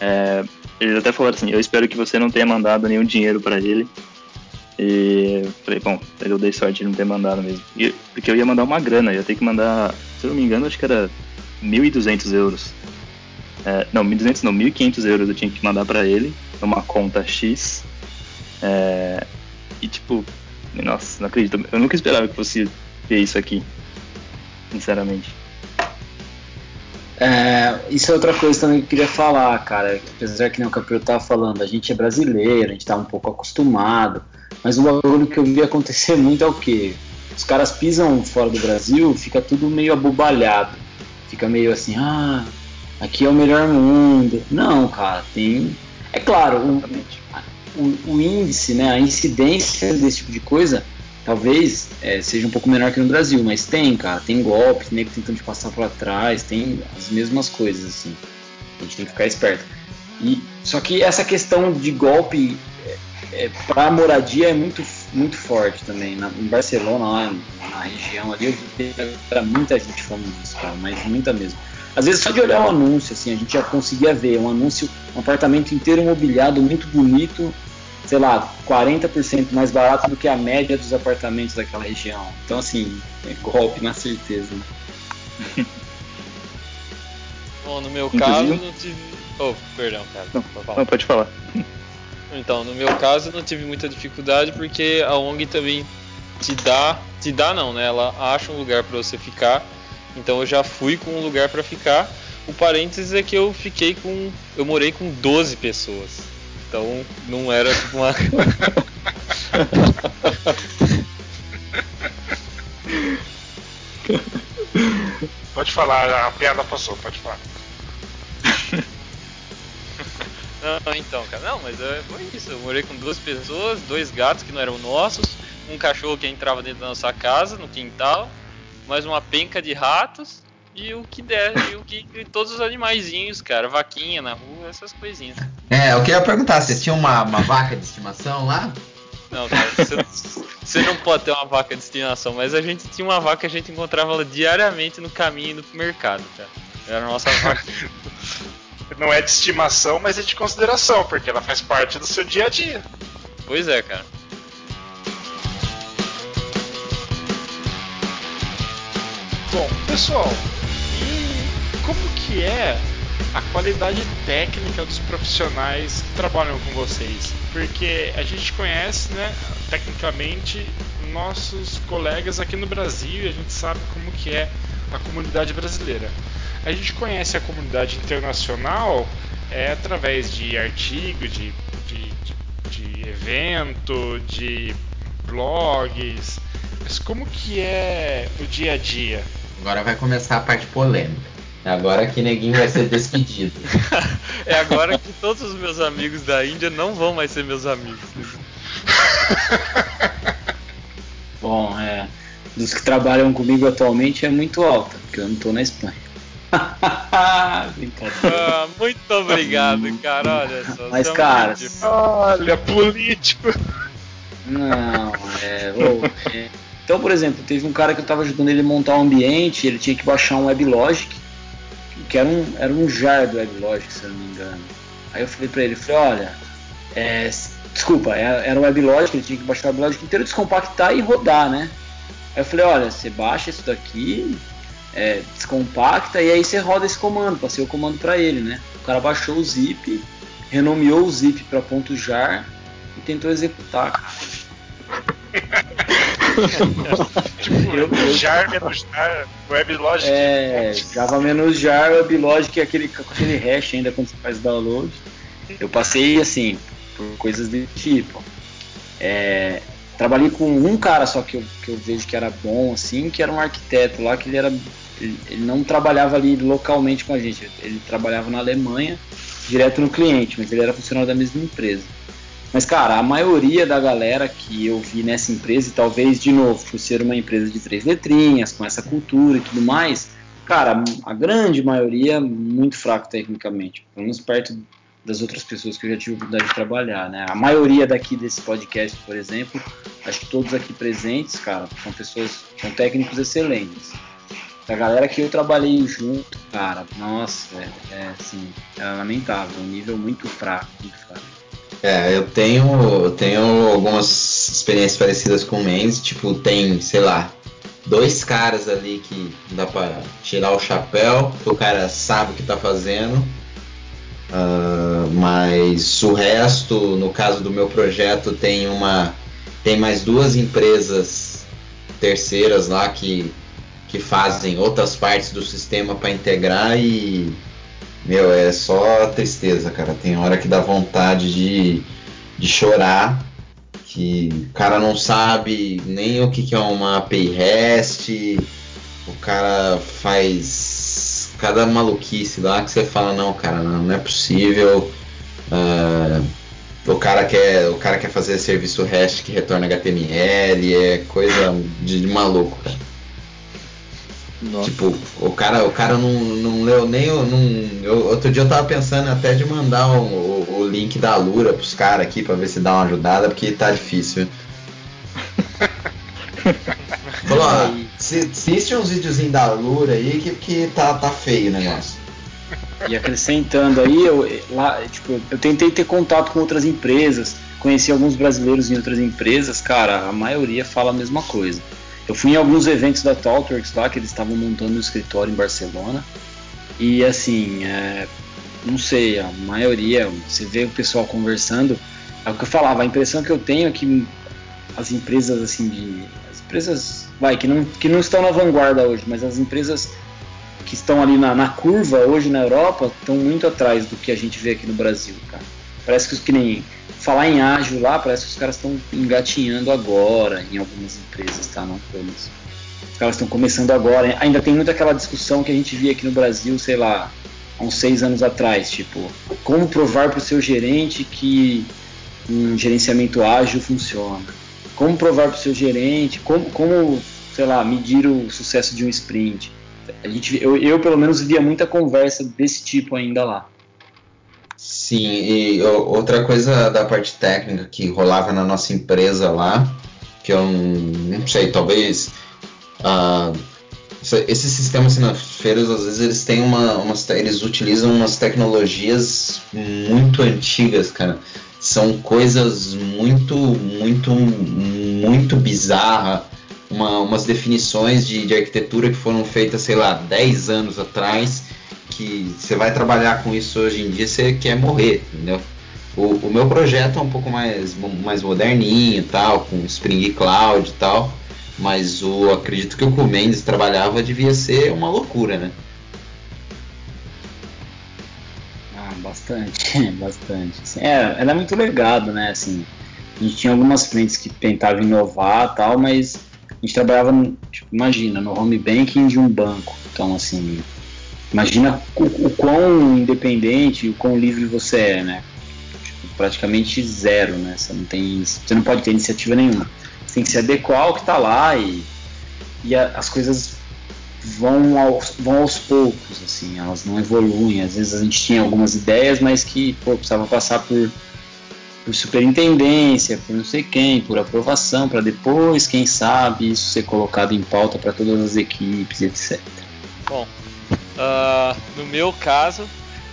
Speaker 6: é, eles até falaram assim: Eu espero que você não tenha mandado nenhum dinheiro para ele. E falei: Bom, eu dei sorte de não ter mandado mesmo. E, porque eu ia mandar uma grana, ia ter que mandar, se eu não me engano, acho que era 1.200 euros. É, não, 1.200 não, 1.500 euros eu tinha que mandar para ele, numa conta X. É, e tipo, nossa, não acredito, eu nunca esperava que fosse ver isso aqui, sinceramente.
Speaker 5: É, isso é outra coisa também que eu queria falar, cara. Apesar que nem o Caprio tava falando, a gente é brasileiro, a gente tá um pouco acostumado. Mas o bagulho que eu vi acontecer muito é o quê? Os caras pisam fora do Brasil, fica tudo meio abobalhado. Fica meio assim, ah, aqui é o melhor mundo. Não, cara, tem. É claro, o, o, o índice, né, a incidência desse tipo de coisa talvez é, seja um pouco menor que no Brasil, mas tem, cara, tem golpe, tem tentando te passar para trás, tem as mesmas coisas, assim. A gente tem que ficar esperto. E, só que essa questão de golpe é, é, para moradia é muito, muito forte também. Na, em Barcelona, lá na região ali, eu vi muita gente falando disso, cara, mas muita mesmo. Às vezes só de olhar o anúncio, assim, a gente já conseguia ver um anúncio, um apartamento inteiro imobiliado, muito bonito, sei lá, 40% mais barato do que a média dos apartamentos daquela região. Então, assim, é golpe na certeza.
Speaker 4: Bom, no meu caso, não tive. Oh, perdão, cara.
Speaker 6: Não, não, pode falar.
Speaker 4: Então, no meu caso, não tive muita dificuldade porque a ONG também te dá, te dá não, né? Ela acha um lugar para você ficar. Então, eu já fui com um lugar para ficar. O parênteses é que eu fiquei com, eu morei com 12 pessoas. Então não era tipo uma.
Speaker 1: pode falar, a piada passou, pode falar.
Speaker 4: Não, então, cara, não, mas é, foi isso. Eu morei com duas pessoas, dois gatos que não eram nossos, um cachorro que entrava dentro da nossa casa, no quintal, mais uma penca de ratos e o que der, e o que e todos os animaizinhos, cara, vaquinha na rua, essas coisinhas.
Speaker 3: É, eu queria perguntar, você tinha uma, uma vaca de estimação lá?
Speaker 4: Não, cara, você, você não pode ter uma vaca de estimação, mas a gente tinha uma vaca que a gente encontrava ela diariamente no caminho indo pro mercado, cara. Era a nossa vaca.
Speaker 1: Não é de estimação, mas é de consideração, porque ela faz parte do seu dia a dia.
Speaker 4: Pois é, cara.
Speaker 1: Bom, pessoal, e como que é a qualidade técnica dos profissionais que trabalham com vocês? Porque a gente conhece, né, tecnicamente, nossos colegas aqui no Brasil e a gente sabe como que é a comunidade brasileira. A gente conhece a comunidade internacional é, através de artigo, de, de, de, de evento, de blogs. Mas como que é o dia a dia?
Speaker 3: Agora vai começar a parte polêmica. É agora que neguinho vai ser despedido.
Speaker 4: é agora que todos os meus amigos da Índia não vão mais ser meus amigos.
Speaker 5: Bom, é. Dos que trabalham comigo atualmente é muito alta, porque eu não tô na Espanha.
Speaker 4: Brincadeira. Ah, muito obrigado, cara. Olha só.
Speaker 5: Mas, cara.
Speaker 1: Olha, político.
Speaker 5: Não, é, oh, é. Então, por exemplo, teve um cara que eu estava ajudando ele a montar um ambiente, ele tinha que baixar um WebLogic, que era um, era um jar do WebLogic, se eu não me engano. Aí eu falei para ele, falei, olha, é, desculpa, é, era o WebLogic, ele tinha que baixar o WebLogic inteiro, descompactar e rodar, né? Aí eu falei, olha, você baixa isso daqui, é, descompacta e aí você roda esse comando, passei o comando para ele, né? O cara baixou o zip, renomeou o zip para ponto .jar e tentou executar.
Speaker 1: jar menos jar, WebLogic.
Speaker 5: É, Java menos jar, WebLogic, aquele, aquele hash ainda quando você faz download. Eu passei assim, por coisas desse tipo. É, trabalhei com um cara só que eu, que eu vejo que era bom, assim, que era um arquiteto lá, que ele era. Ele não trabalhava ali localmente com a gente, ele trabalhava na Alemanha, direto no cliente, mas ele era funcionário da mesma empresa. Mas, cara, a maioria da galera que eu vi nessa empresa, e talvez, de novo, por ser uma empresa de três letrinhas, com essa cultura e tudo mais, cara, a grande maioria muito fraco tecnicamente, pelo menos perto das outras pessoas que eu já tive a oportunidade de trabalhar, né? A maioria daqui desse podcast, por exemplo, acho que todos aqui presentes, cara, são pessoas, são técnicos excelentes. A galera que eu trabalhei junto, cara, nossa, é, é assim, é lamentável, um nível muito fraco, muito fraco.
Speaker 3: É, eu tenho, eu tenho algumas experiências parecidas com o Mendes, tipo, tem, sei lá, dois caras ali que dá pra tirar o chapéu, o cara sabe o que tá fazendo, uh, mas o resto, no caso do meu projeto, tem uma. Tem mais duas empresas terceiras lá que, que fazem outras partes do sistema para integrar e meu, é só tristeza, cara. Tem hora que dá vontade de, de chorar, que o cara não sabe nem o que, que é uma API REST, o cara faz cada maluquice lá que você fala, não, cara, não, não é possível. Uh, o cara quer o cara quer fazer serviço REST que retorna HTML, é coisa de, de maluco, cara. Nossa. Tipo, o cara, o cara não, não leu nem o. Não, eu, outro dia eu tava pensando até de mandar o, o, o link da Lura pros caras aqui pra ver se dá uma ajudada, porque tá difícil. Falou, ó, assiste uns videozinhos da Lura aí que, que tá, tá feio o negócio.
Speaker 5: E acrescentando aí, eu, lá, tipo, eu tentei ter contato com outras empresas, conheci alguns brasileiros em outras empresas, cara, a maioria fala a mesma coisa. Eu fui em alguns eventos da Talkworks lá, que eles estavam montando um escritório em Barcelona. E assim, é, não sei, a maioria, você vê o pessoal conversando, é o que eu falava, a impressão que eu tenho é que as empresas assim de. As empresas vai, que não, que não estão na vanguarda hoje, mas as empresas que estão ali na, na curva hoje na Europa estão muito atrás do que a gente vê aqui no Brasil, cara. Parece que, que nem falar em ágil lá, parece que os caras estão engatinhando agora em algumas empresas, tá? Não todas. Os caras estão começando agora. Ainda tem muito aquela discussão que a gente via aqui no Brasil, sei lá, há uns seis anos atrás, tipo, como provar para o seu gerente que um gerenciamento ágil funciona? Como provar para o seu gerente? Como, como, sei lá, medir o sucesso de um sprint? a gente, eu, eu pelo menos via muita conversa desse tipo ainda lá.
Speaker 3: Sim, e outra coisa da parte técnica que rolava na nossa empresa lá, que eu não sei, talvez uh, esses sistemas financeiros às vezes eles têm uma, eles utilizam umas tecnologias muito antigas, cara. São coisas muito, muito, muito bizarras. Uma, umas definições de, de arquitetura que foram feitas, sei lá, 10 anos atrás, que você vai trabalhar com isso hoje em dia, você quer morrer, entendeu? O, o meu projeto é um pouco mais, mais moderninho tal, com Spring Cloud e tal. Mas o acredito que o que o Mendes trabalhava devia ser uma loucura, né?
Speaker 5: Ah, bastante, bastante. Assim, é, era muito legado, né? Assim, a gente tinha algumas frentes que tentavam inovar tal, mas a gente trabalhava, tipo, imagina, no home banking de um banco. Então, assim, imagina o, o quão independente, o quão livre você é, né? Tipo, praticamente zero, né? Você não tem, você não pode ter iniciativa nenhuma tem que se adequar ao que está lá e, e a, as coisas vão aos, vão aos poucos, assim, elas não evoluem. Às vezes a gente tinha algumas ideias, mas que pô, precisava passar por, por superintendência, por não sei quem, por aprovação, para depois, quem sabe, isso ser colocado em pauta para todas as equipes, etc.
Speaker 4: Bom, uh, no meu caso,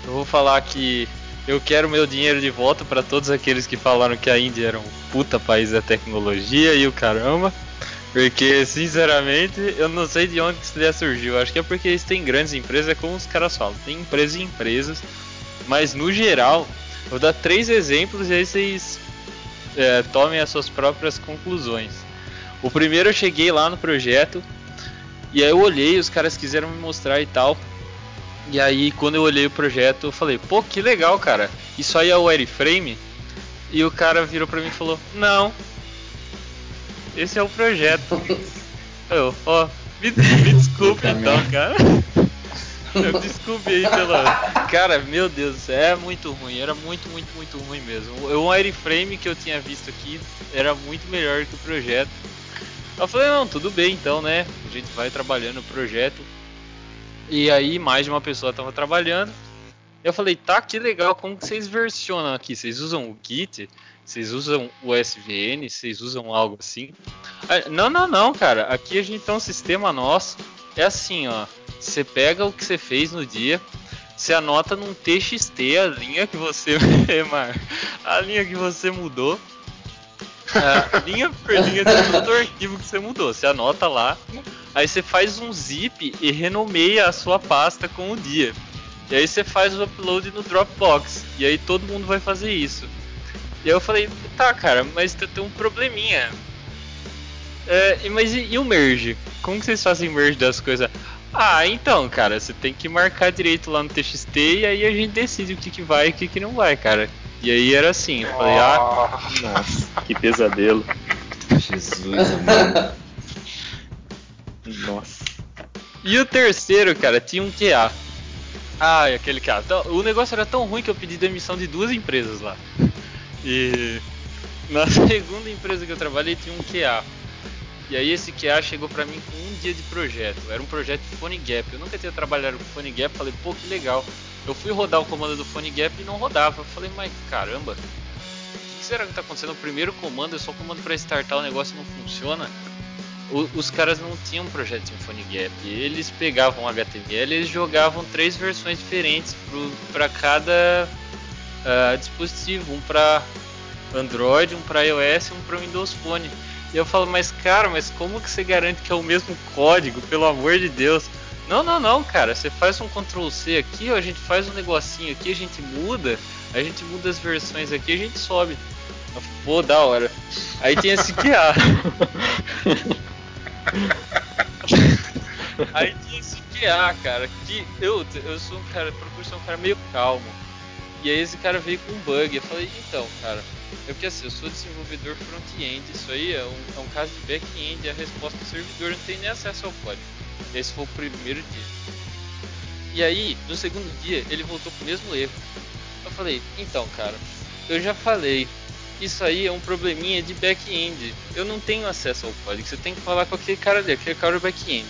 Speaker 4: eu vou falar que eu quero meu dinheiro de volta para todos aqueles que falaram que a Índia era um puta país da tecnologia e o caramba. Porque, sinceramente, eu não sei de onde isso ideia surgiu. Acho que é porque eles têm grandes empresas, é como os caras falam. Tem empresas e empresas. Mas, no geral, vou dar três exemplos e aí vocês é, tomem as suas próprias conclusões. O primeiro, eu cheguei lá no projeto. E aí eu olhei, os caras quiseram me mostrar e tal. E aí, quando eu olhei o projeto, eu falei, pô, que legal, cara. Isso aí é o Airframe? E o cara virou pra mim e falou, não. Esse é o projeto. eu, ó, me, me desculpe então, cara. Eu desculpe aí pela. Cara, meu Deus, é muito ruim. Era muito, muito, muito ruim mesmo. O Airframe que eu tinha visto aqui era muito melhor que o projeto. Eu falei, não, tudo bem então, né? A gente vai trabalhando o projeto. E aí mais de uma pessoa estava trabalhando. Eu falei, tá, que legal, como que vocês versionam aqui? Vocês usam o Git? Vocês usam o SVN? Vocês usam algo assim? Não, não, não, cara. Aqui a gente tem um sistema nosso. É assim, ó. Você pega o que você fez no dia, você anota num TXT a linha que você. a linha que você mudou. A linha por linha de todo o arquivo que você mudou. Você anota lá. Aí você faz um zip e renomeia a sua pasta com o dia. E aí você faz o upload no Dropbox. E aí todo mundo vai fazer isso. E aí eu falei, tá cara, mas tem um probleminha. É, mas e, e, o merge? Como que vocês fazem merge das coisas? Ah, então, cara, você tem que marcar direito lá no TXT e aí a gente decide o que, que vai e o que, que não vai, cara. E aí era assim, eu falei, ah,
Speaker 6: nossa, que pesadelo.
Speaker 3: Jesus, amado.
Speaker 4: Nossa. E o terceiro, cara, tinha um QA. Ah, aquele. Então, o negócio era tão ruim que eu pedi demissão de duas empresas lá. E na segunda empresa que eu trabalhei tinha um QA. E aí esse QA chegou pra mim com um dia de projeto. Era um projeto de PhoneGap. Eu nunca tinha trabalhado com PhoneGap. Falei, pô, que legal. Eu fui rodar o comando do PhoneGap e não rodava. Eu falei, mas caramba, o que será que tá acontecendo? O primeiro comando é só o comando para startar o negócio não funciona o, os caras não tinham um projeto Symphony Gap. Eles pegavam HTML e jogavam três versões diferentes para cada uh, dispositivo, um para Android, um para iOS e um para Windows Phone. E eu falo, mas cara, mas como que você garante que é o mesmo código, pelo amor de Deus? Não, não, não, cara. Você faz um Ctrl C aqui, ó, a gente faz um negocinho aqui, a gente muda, a gente muda as versões aqui, a gente sobe. Pô, da hora. Aí tem esse QA. Aí tinha esse QA, cara, que eu, eu sou um cara, procuro ser um cara meio calmo. E aí esse cara veio com um bug. Eu falei, então, cara, eu que assim, eu sou desenvolvedor front-end, isso aí é um, é um caso de back-end, a resposta do servidor não tem nem acesso ao código. Esse foi o primeiro dia. E aí, no segundo dia, ele voltou com o mesmo erro. Eu falei, então, cara, eu já falei, isso aí é um probleminha de back-end. Eu não tenho acesso ao código. Você tem que falar com aquele cara ali, aquele cara do back-end.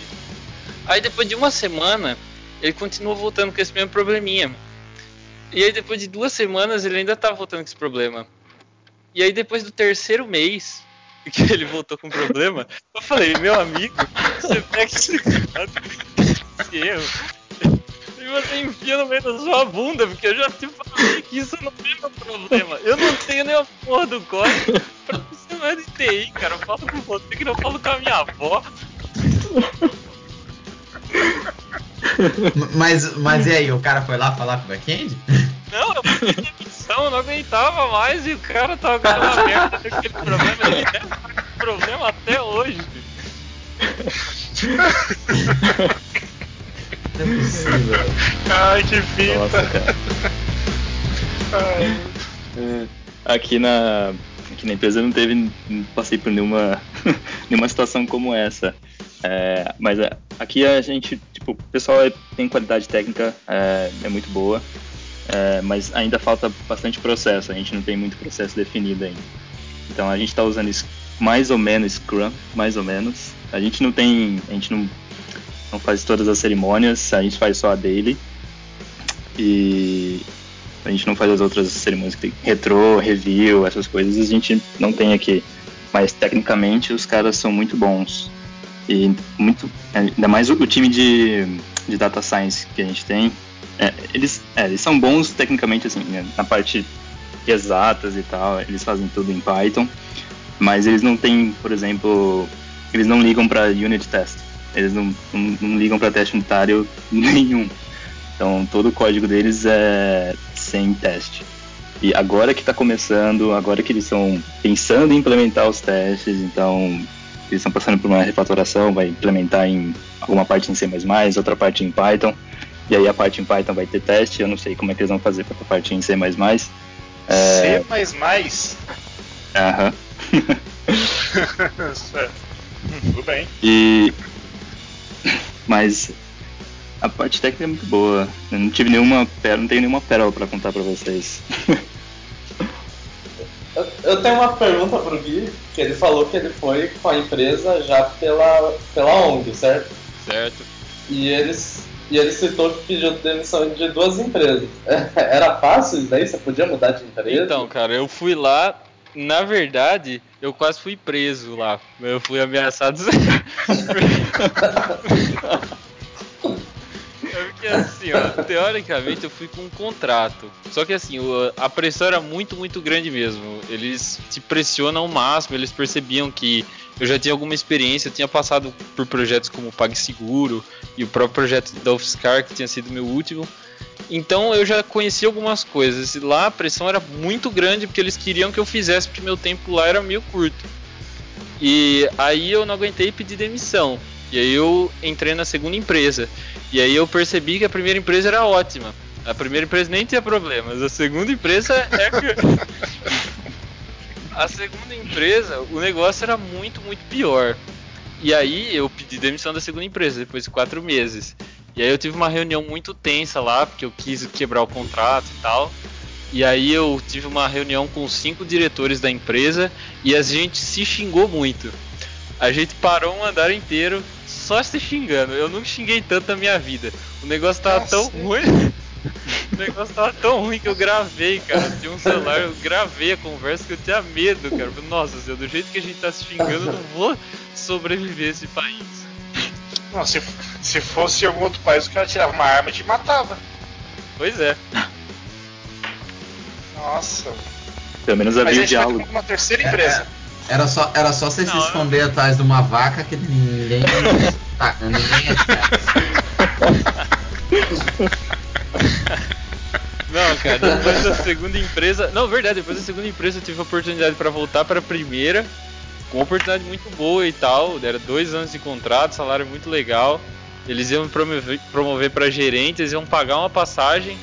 Speaker 4: Aí depois de uma semana, ele continuou voltando com esse mesmo probleminha. E aí depois de duas semanas ele ainda tá voltando com esse problema. E aí depois do terceiro mês que ele voltou com problema, eu falei, meu amigo, você pega esse esse erro e você enfia no meio da sua bunda, porque eu já te falei que isso não é meu problema. Eu não tenho nem a porra do código pra você não é de TI, cara. Eu falo com você que não falo com a minha avó.
Speaker 3: Mas, mas e aí, o cara foi lá falar com o back-end?
Speaker 4: Não, eu não aguentava mais e o cara tava com aquela merda daquele problema. Ele deve estar com problema até hoje.
Speaker 3: Não é possível.
Speaker 1: Ai, que fita.
Speaker 6: Nossa, cara.
Speaker 1: Ai,
Speaker 6: É, Aqui na, aqui na empresa eu não teve, não passei por nenhuma, nenhuma situação como essa. É, mas é, aqui a gente, tipo, o pessoal é- tem qualidade técnica, é, é muito boa, é, mas ainda falta bastante processo, a gente não tem muito processo definido ainda. Então a gente está usando mais ou menos Scrum, mais ou menos. A gente não tem, a gente não, não faz todas as cerimônias, a gente faz só a daily. E a gente não faz as outras cerimônias que tem retrô, review, essas coisas, a gente não tem aqui. Mas tecnicamente os caras são muito bons. E muito. Ainda mais o, o time de, de data science que a gente tem. é, eles, é, eles são bons tecnicamente, assim, né, na parte exatas e tal, eles fazem tudo em Python. Mas eles não têm, por exemplo, eles não ligam para unit test. Eles não, não, não ligam para teste unitário nenhum. Então todo o código deles é sem teste. E agora que está começando, agora que eles estão pensando em implementar os testes, então eles estão passando por uma refatoração, vai implementar em alguma parte em C++, outra parte em Python, e aí a parte em Python vai ter teste, eu não sei como é que eles vão fazer para a parte em C++. É,
Speaker 1: C.
Speaker 6: aham.
Speaker 1: Tudo bem.
Speaker 6: E mas a parte técnica é muito boa. Eu não tive nenhuma pérola, não tenho nenhuma pérola para contar para vocês.
Speaker 2: Eu, eu tenho uma pergunta pro Gui, que ele falou que ele foi com a empresa já pela, pela ONG, certo?
Speaker 4: Certo.
Speaker 2: E ele, e ele citou que pediu demissão de duas empresas. Era fácil isso daí? Você podia mudar de empresa?
Speaker 4: Então, cara, eu fui lá. Na verdade, eu quase fui preso lá. Eu fui ameaçado. É porque assim, ó, teoricamente eu fui com um contrato. Só que assim, a pressão era muito, muito grande mesmo. Eles te pressionam ao máximo, eles percebiam que eu já tinha alguma experiência, eu tinha passado por projetos como o PagSeguro e o próprio projeto da UFSCar, que tinha sido meu último. Então eu já conhecia algumas coisas. E lá a pressão era muito grande porque eles queriam que eu fizesse, porque meu tempo lá era meio curto. E aí eu não aguentei e pedi demissão. E aí eu entrei na segunda empresa. E aí eu percebi que a primeira empresa era ótima. A primeira empresa nem tinha problemas. A segunda empresa é a segunda empresa, o negócio era muito, muito pior. E aí eu pedi demissão da segunda empresa depois de quatro meses. E aí eu tive uma reunião muito tensa lá, porque eu quis quebrar o contrato e tal. E aí eu tive uma reunião com cinco diretores da empresa e a gente se xingou muito. A gente parou um andar inteiro só se xingando. Eu nunca xinguei tanto na minha vida. O negócio tava tão
Speaker 1: Cacete.
Speaker 4: ruim. O negócio tava tão ruim que eu gravei, cara. Eu tinha um celular, eu gravei a conversa que eu tinha medo, cara. Nossa, Zé, do jeito que a gente tá se xingando, eu não vou sobreviver esse país.
Speaker 1: Não, se, se fosse em algum outro país, o cara tirava uma arma e te matava.
Speaker 4: Pois é.
Speaker 1: Nossa.
Speaker 6: Pelo menos
Speaker 1: Mas a
Speaker 6: havia o
Speaker 1: gente vai
Speaker 6: diálogo.
Speaker 1: uma terceira empresa.
Speaker 3: Era só, era só você se
Speaker 4: Não,
Speaker 3: esconder atrás de uma vaca que ninguém. tá, ninguém
Speaker 4: Não, cara, depois da segunda empresa. Não, verdade, depois da segunda empresa eu tive a oportunidade para voltar para a primeira, com uma oportunidade muito boa e tal. Era dois anos de contrato, salário muito legal. Eles iam me promover, promover para gerente, eles iam pagar uma passagem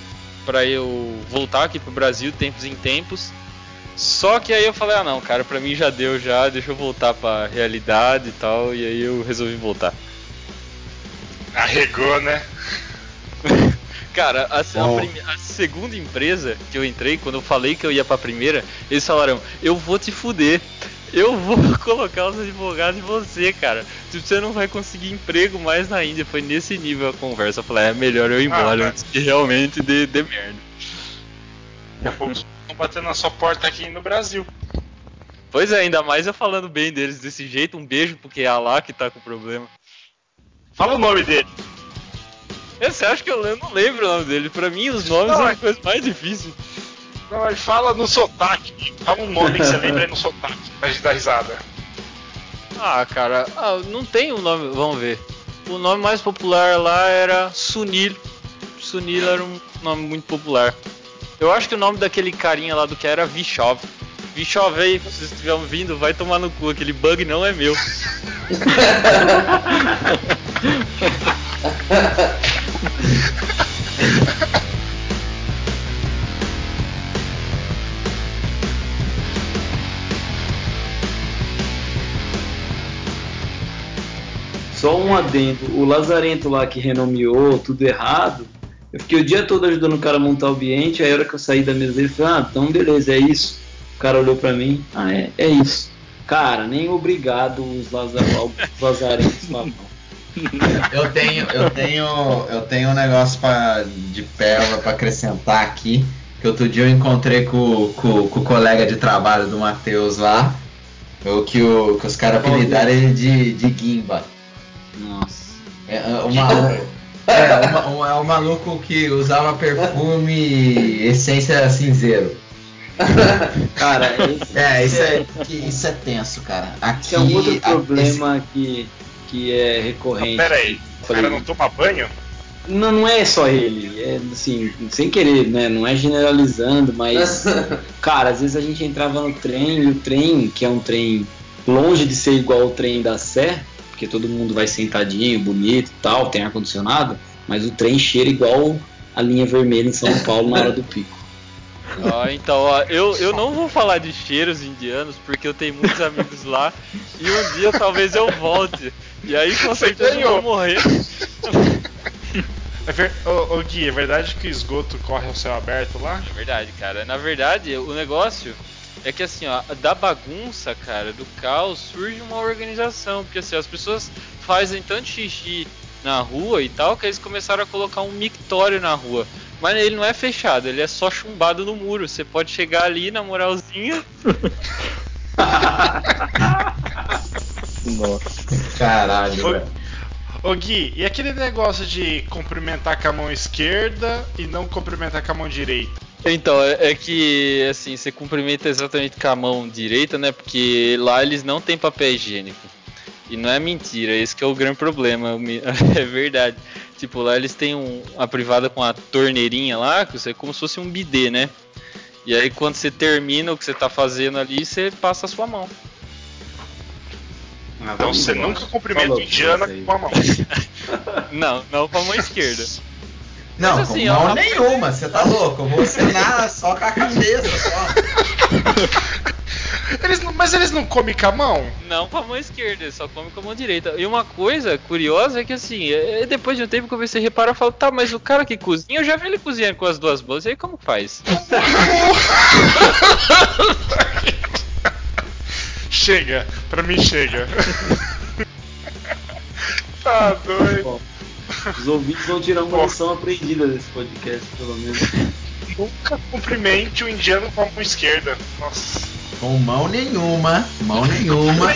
Speaker 4: para eu voltar aqui pro Brasil tempos em tempos. Só que aí eu falei, ah não, cara, pra mim já deu já, deixa eu voltar pra realidade e tal, e aí eu resolvi voltar.
Speaker 1: Arregou, né?
Speaker 4: Cara, a, a a segunda empresa que eu entrei, quando eu falei que eu ia pra primeira, eles falaram: Eu vou te fuder. eu vou colocar os advogados em você, cara. Se você não vai conseguir emprego mais na Índia. Foi nesse nível a conversa. Eu falei, é melhor eu ir embora ah, antes que realmente dê, dê merda.
Speaker 1: Daqui a pouco batendo na sua porta aqui no Brasil.
Speaker 4: Pois é, ainda mais eu falando bem deles desse jeito. Um beijo porque é a lá que tá com o problema.
Speaker 1: Fala o nome dele.
Speaker 4: Você acha que eu não lembro o nome dele? Pra mim, os nomes não, são é... a coisa mais difícil.
Speaker 1: Não, ele fala no sotaque. Fala um nome que você lembra aí no sotaque, pra gente dar risada.
Speaker 4: Ah, cara, ah, não tem um nome. Vamos ver. O nome mais popular lá era Sunil. Sunil era um nome muito popular. Eu acho que o nome daquele carinha lá do que era Vishov. Vishov aí, se vocês estiverem vindo, vai tomar no cu. Aquele bug não é meu.
Speaker 5: Só um adendo, o Lazarento lá que renomeou tudo errado, eu fiquei o dia todo ajudando o cara a montar o ambiente, aí a hora que eu saí da mesa dele, falei, ah, então beleza, é isso. O cara olhou pra mim, ah, é, é isso. Cara, nem obrigado os, Lazar, os Lazarentos falavam.
Speaker 3: Eu tenho, eu tenho, eu tenho um negócio pra, de pérola para acrescentar aqui. Que outro dia eu encontrei com, com, com o colega de trabalho do Matheus lá. O que, o, que os caras apelidaram ele de, de Gimba.
Speaker 5: Nossa.
Speaker 3: É, é uma, é, uma, um, é um maluco que usava perfume essência cinzeiro.
Speaker 5: cara, esse,
Speaker 3: é, isso é, isso é tenso, cara. Aqui,
Speaker 5: é um outro problema esse... que, que é recorrente.
Speaker 1: Não, pera aí, o cara não toma banho?
Speaker 5: Não, não é só ele, é assim, sem querer, né? Não é generalizando, mas cara, às vezes a gente entrava no trem e o trem, que é um trem longe de ser igual ao trem da Sé, porque todo mundo vai sentadinho, bonito e tal, tem ar-condicionado, mas o trem cheira igual a linha vermelha em São Paulo na hora do pico.
Speaker 4: Ah, então, ó, eu, eu não vou falar de cheiros indianos, porque eu tenho muitos amigos lá, e um dia talvez eu volte. E aí com certeza eu vou morrer.
Speaker 1: É ver... ô, ô, Gui, é verdade que o esgoto corre ao céu aberto lá?
Speaker 4: É verdade, cara. Na verdade, o negócio é que assim, ó, da bagunça, cara, do caos, surge uma organização. Porque assim, as pessoas fazem tanto xixi na rua e tal, que eles começaram a colocar um mictório na rua. Mas ele não é fechado, ele é só chumbado no muro. Você pode chegar ali na moralzinha.
Speaker 3: Nossa. Caralho, velho.
Speaker 1: Ô Gui, e aquele negócio de cumprimentar com a mão esquerda e não cumprimentar com a mão direita?
Speaker 4: Então, é, é, que, assim, você cumprimenta exatamente com a mão direita, né? Porque lá eles não têm papel higiênico. E não é mentira, esse que é o grande problema, é verdade. Tipo, lá eles têm um, uma privada com a torneirinha lá, que você, é como se fosse um bidê, né? E aí quando você termina o que você tá fazendo ali, você passa a sua mão.
Speaker 1: Então você nunca cumprimenta o indiana com a mão.
Speaker 4: não, não com a mão esquerda.
Speaker 3: Não, Mas, assim, com mão nenhuma, você tá louco? Eu vou cenar só com a cabeça só.
Speaker 1: Eles não, mas eles não comem com a mão?
Speaker 4: Não com a mão esquerda, só comem com a mão direita. E uma coisa curiosa é que assim, é, é depois de um tempo que eu comecei a reparar, eu falo, tá, mas o cara que cozinha, eu já vi ele cozinhando com as duas mãos, e aí como faz?
Speaker 1: chega, pra mim chega. tá doido.
Speaker 5: Os ouvintes vão tirar uma lição aprendida desse podcast, pelo menos.
Speaker 1: Nunca cumprimente o indiano com a mão esquerda. Nossa.
Speaker 3: Com mão nenhuma, mão nenhuma.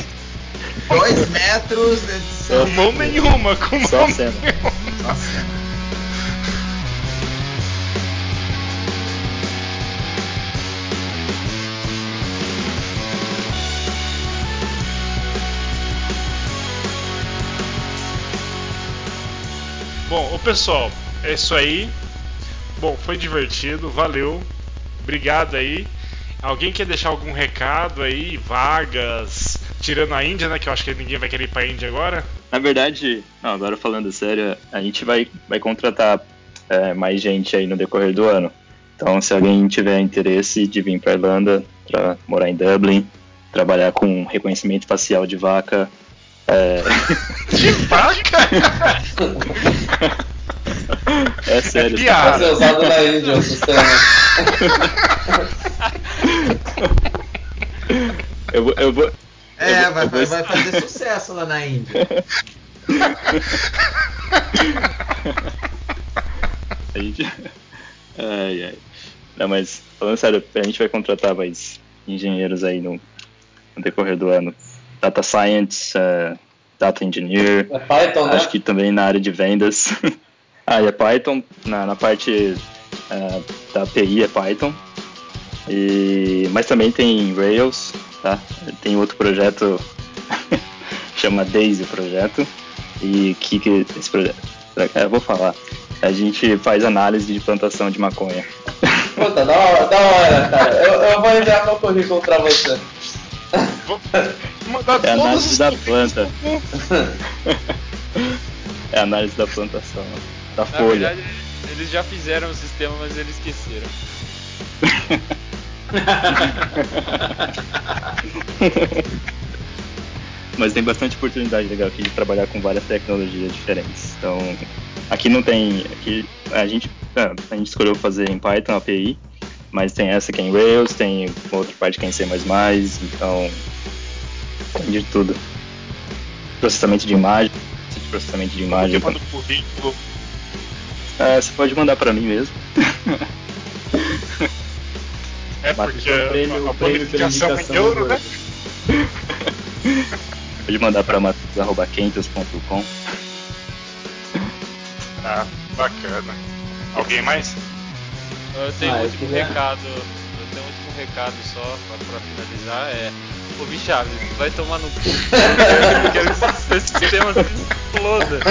Speaker 3: Dois metros de.
Speaker 1: Com mão nenhuma, com mão
Speaker 5: Só cena.
Speaker 1: nenhuma.
Speaker 3: Só cena.
Speaker 1: Bom, o pessoal, é isso aí. Bom, foi divertido, valeu. Obrigado aí. Alguém quer deixar algum recado aí? Vagas? Tirando a Índia, né? Que eu acho que ninguém vai querer ir pra Índia agora.
Speaker 6: Na verdade, não, agora falando sério, a gente vai, vai contratar é, mais gente aí no decorrer do ano. Então, se alguém tiver interesse de vir para Irlanda, para morar em Dublin, trabalhar com reconhecimento facial de vaca, é...
Speaker 1: De vaca?
Speaker 6: É sério.
Speaker 2: É piada. Vai ser usado na Índia o sistema.
Speaker 6: eu, vou, eu, vou,
Speaker 3: É, vai, vai, vai fazer sucesso lá na Índia.
Speaker 6: a gente. Ai, ai. Não, mas falando sério, a gente vai contratar mais engenheiros aí no, no decorrer do ano. Data Science, uh, Data Engineer.
Speaker 2: É Python, né?
Speaker 6: Acho que também na área de vendas. ah, é Python. Na, na parte uh, da API é Python. E, mas também tem Rails, tá? Tem outro projeto, chama Daisy Projeto. E que, que esse projeto? É, eu vou falar. A gente faz análise de plantação de maconha.
Speaker 2: Puta, da hora, da hora, cara. Eu, eu vou enviar meu currículo pra você.
Speaker 6: é análise da planta. é análise da plantação, da
Speaker 4: Na
Speaker 6: folha.
Speaker 4: verdade, eles já fizeram o sistema, mas eles esqueceram.
Speaker 6: mas tem bastante oportunidade legal aqui de trabalhar com várias tecnologias diferentes. Então, aqui não tem, aqui a gente é, a gente escolheu fazer em Python API, mas tem essa que é em Rails, tem outra parte que é em C++, então tem de tudo. Processamento de imagem, processamento de imagem.
Speaker 1: Manda o currículo.
Speaker 6: É, você pode mandar para mim mesmo.
Speaker 1: É porque
Speaker 5: o prêmio,
Speaker 1: a bonificação em
Speaker 5: indicação
Speaker 1: euro, né?
Speaker 6: Pode mandar para matheus.quentos.com.
Speaker 1: Ah, bacana. Alguém mais?
Speaker 4: Eu tenho
Speaker 5: Ah,
Speaker 4: um último
Speaker 5: queria-
Speaker 4: recado. Eu tenho um último recado só pra, pra finalizar. É. Ô Bichave, vai tomar no cu. Eu quero que esse, esse sistema se exploda.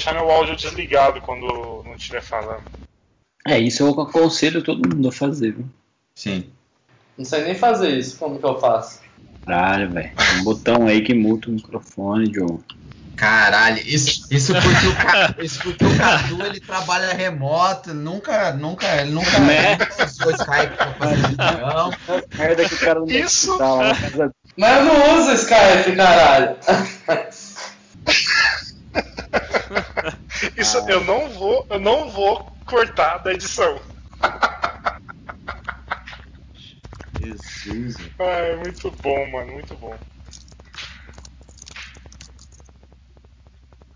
Speaker 1: deixar meu áudio desligado quando não estiver falando.
Speaker 5: É, isso eu aconselho todo mundo a fazer, viu?
Speaker 3: Sim.
Speaker 2: Não sei nem fazer isso, como que eu faço?
Speaker 5: Caralho, velho. Tem um botão aí que muta o microfone, Joe.
Speaker 3: Caralho, isso, isso, porque o, Ca- isso porque o Cadu ele trabalha remoto, nunca, nunca, ele nunca,
Speaker 5: Né?
Speaker 3: nunca usou Skype pra fazer reunião.
Speaker 5: Merda que o cara não
Speaker 1: Isso-
Speaker 5: na casa
Speaker 2: Mas eu não uso Skype, caralho.
Speaker 1: Isso eu não vou, eu não vou cortar da edição.
Speaker 3: Jesus.
Speaker 1: Ah, é muito bom, mano, muito bom.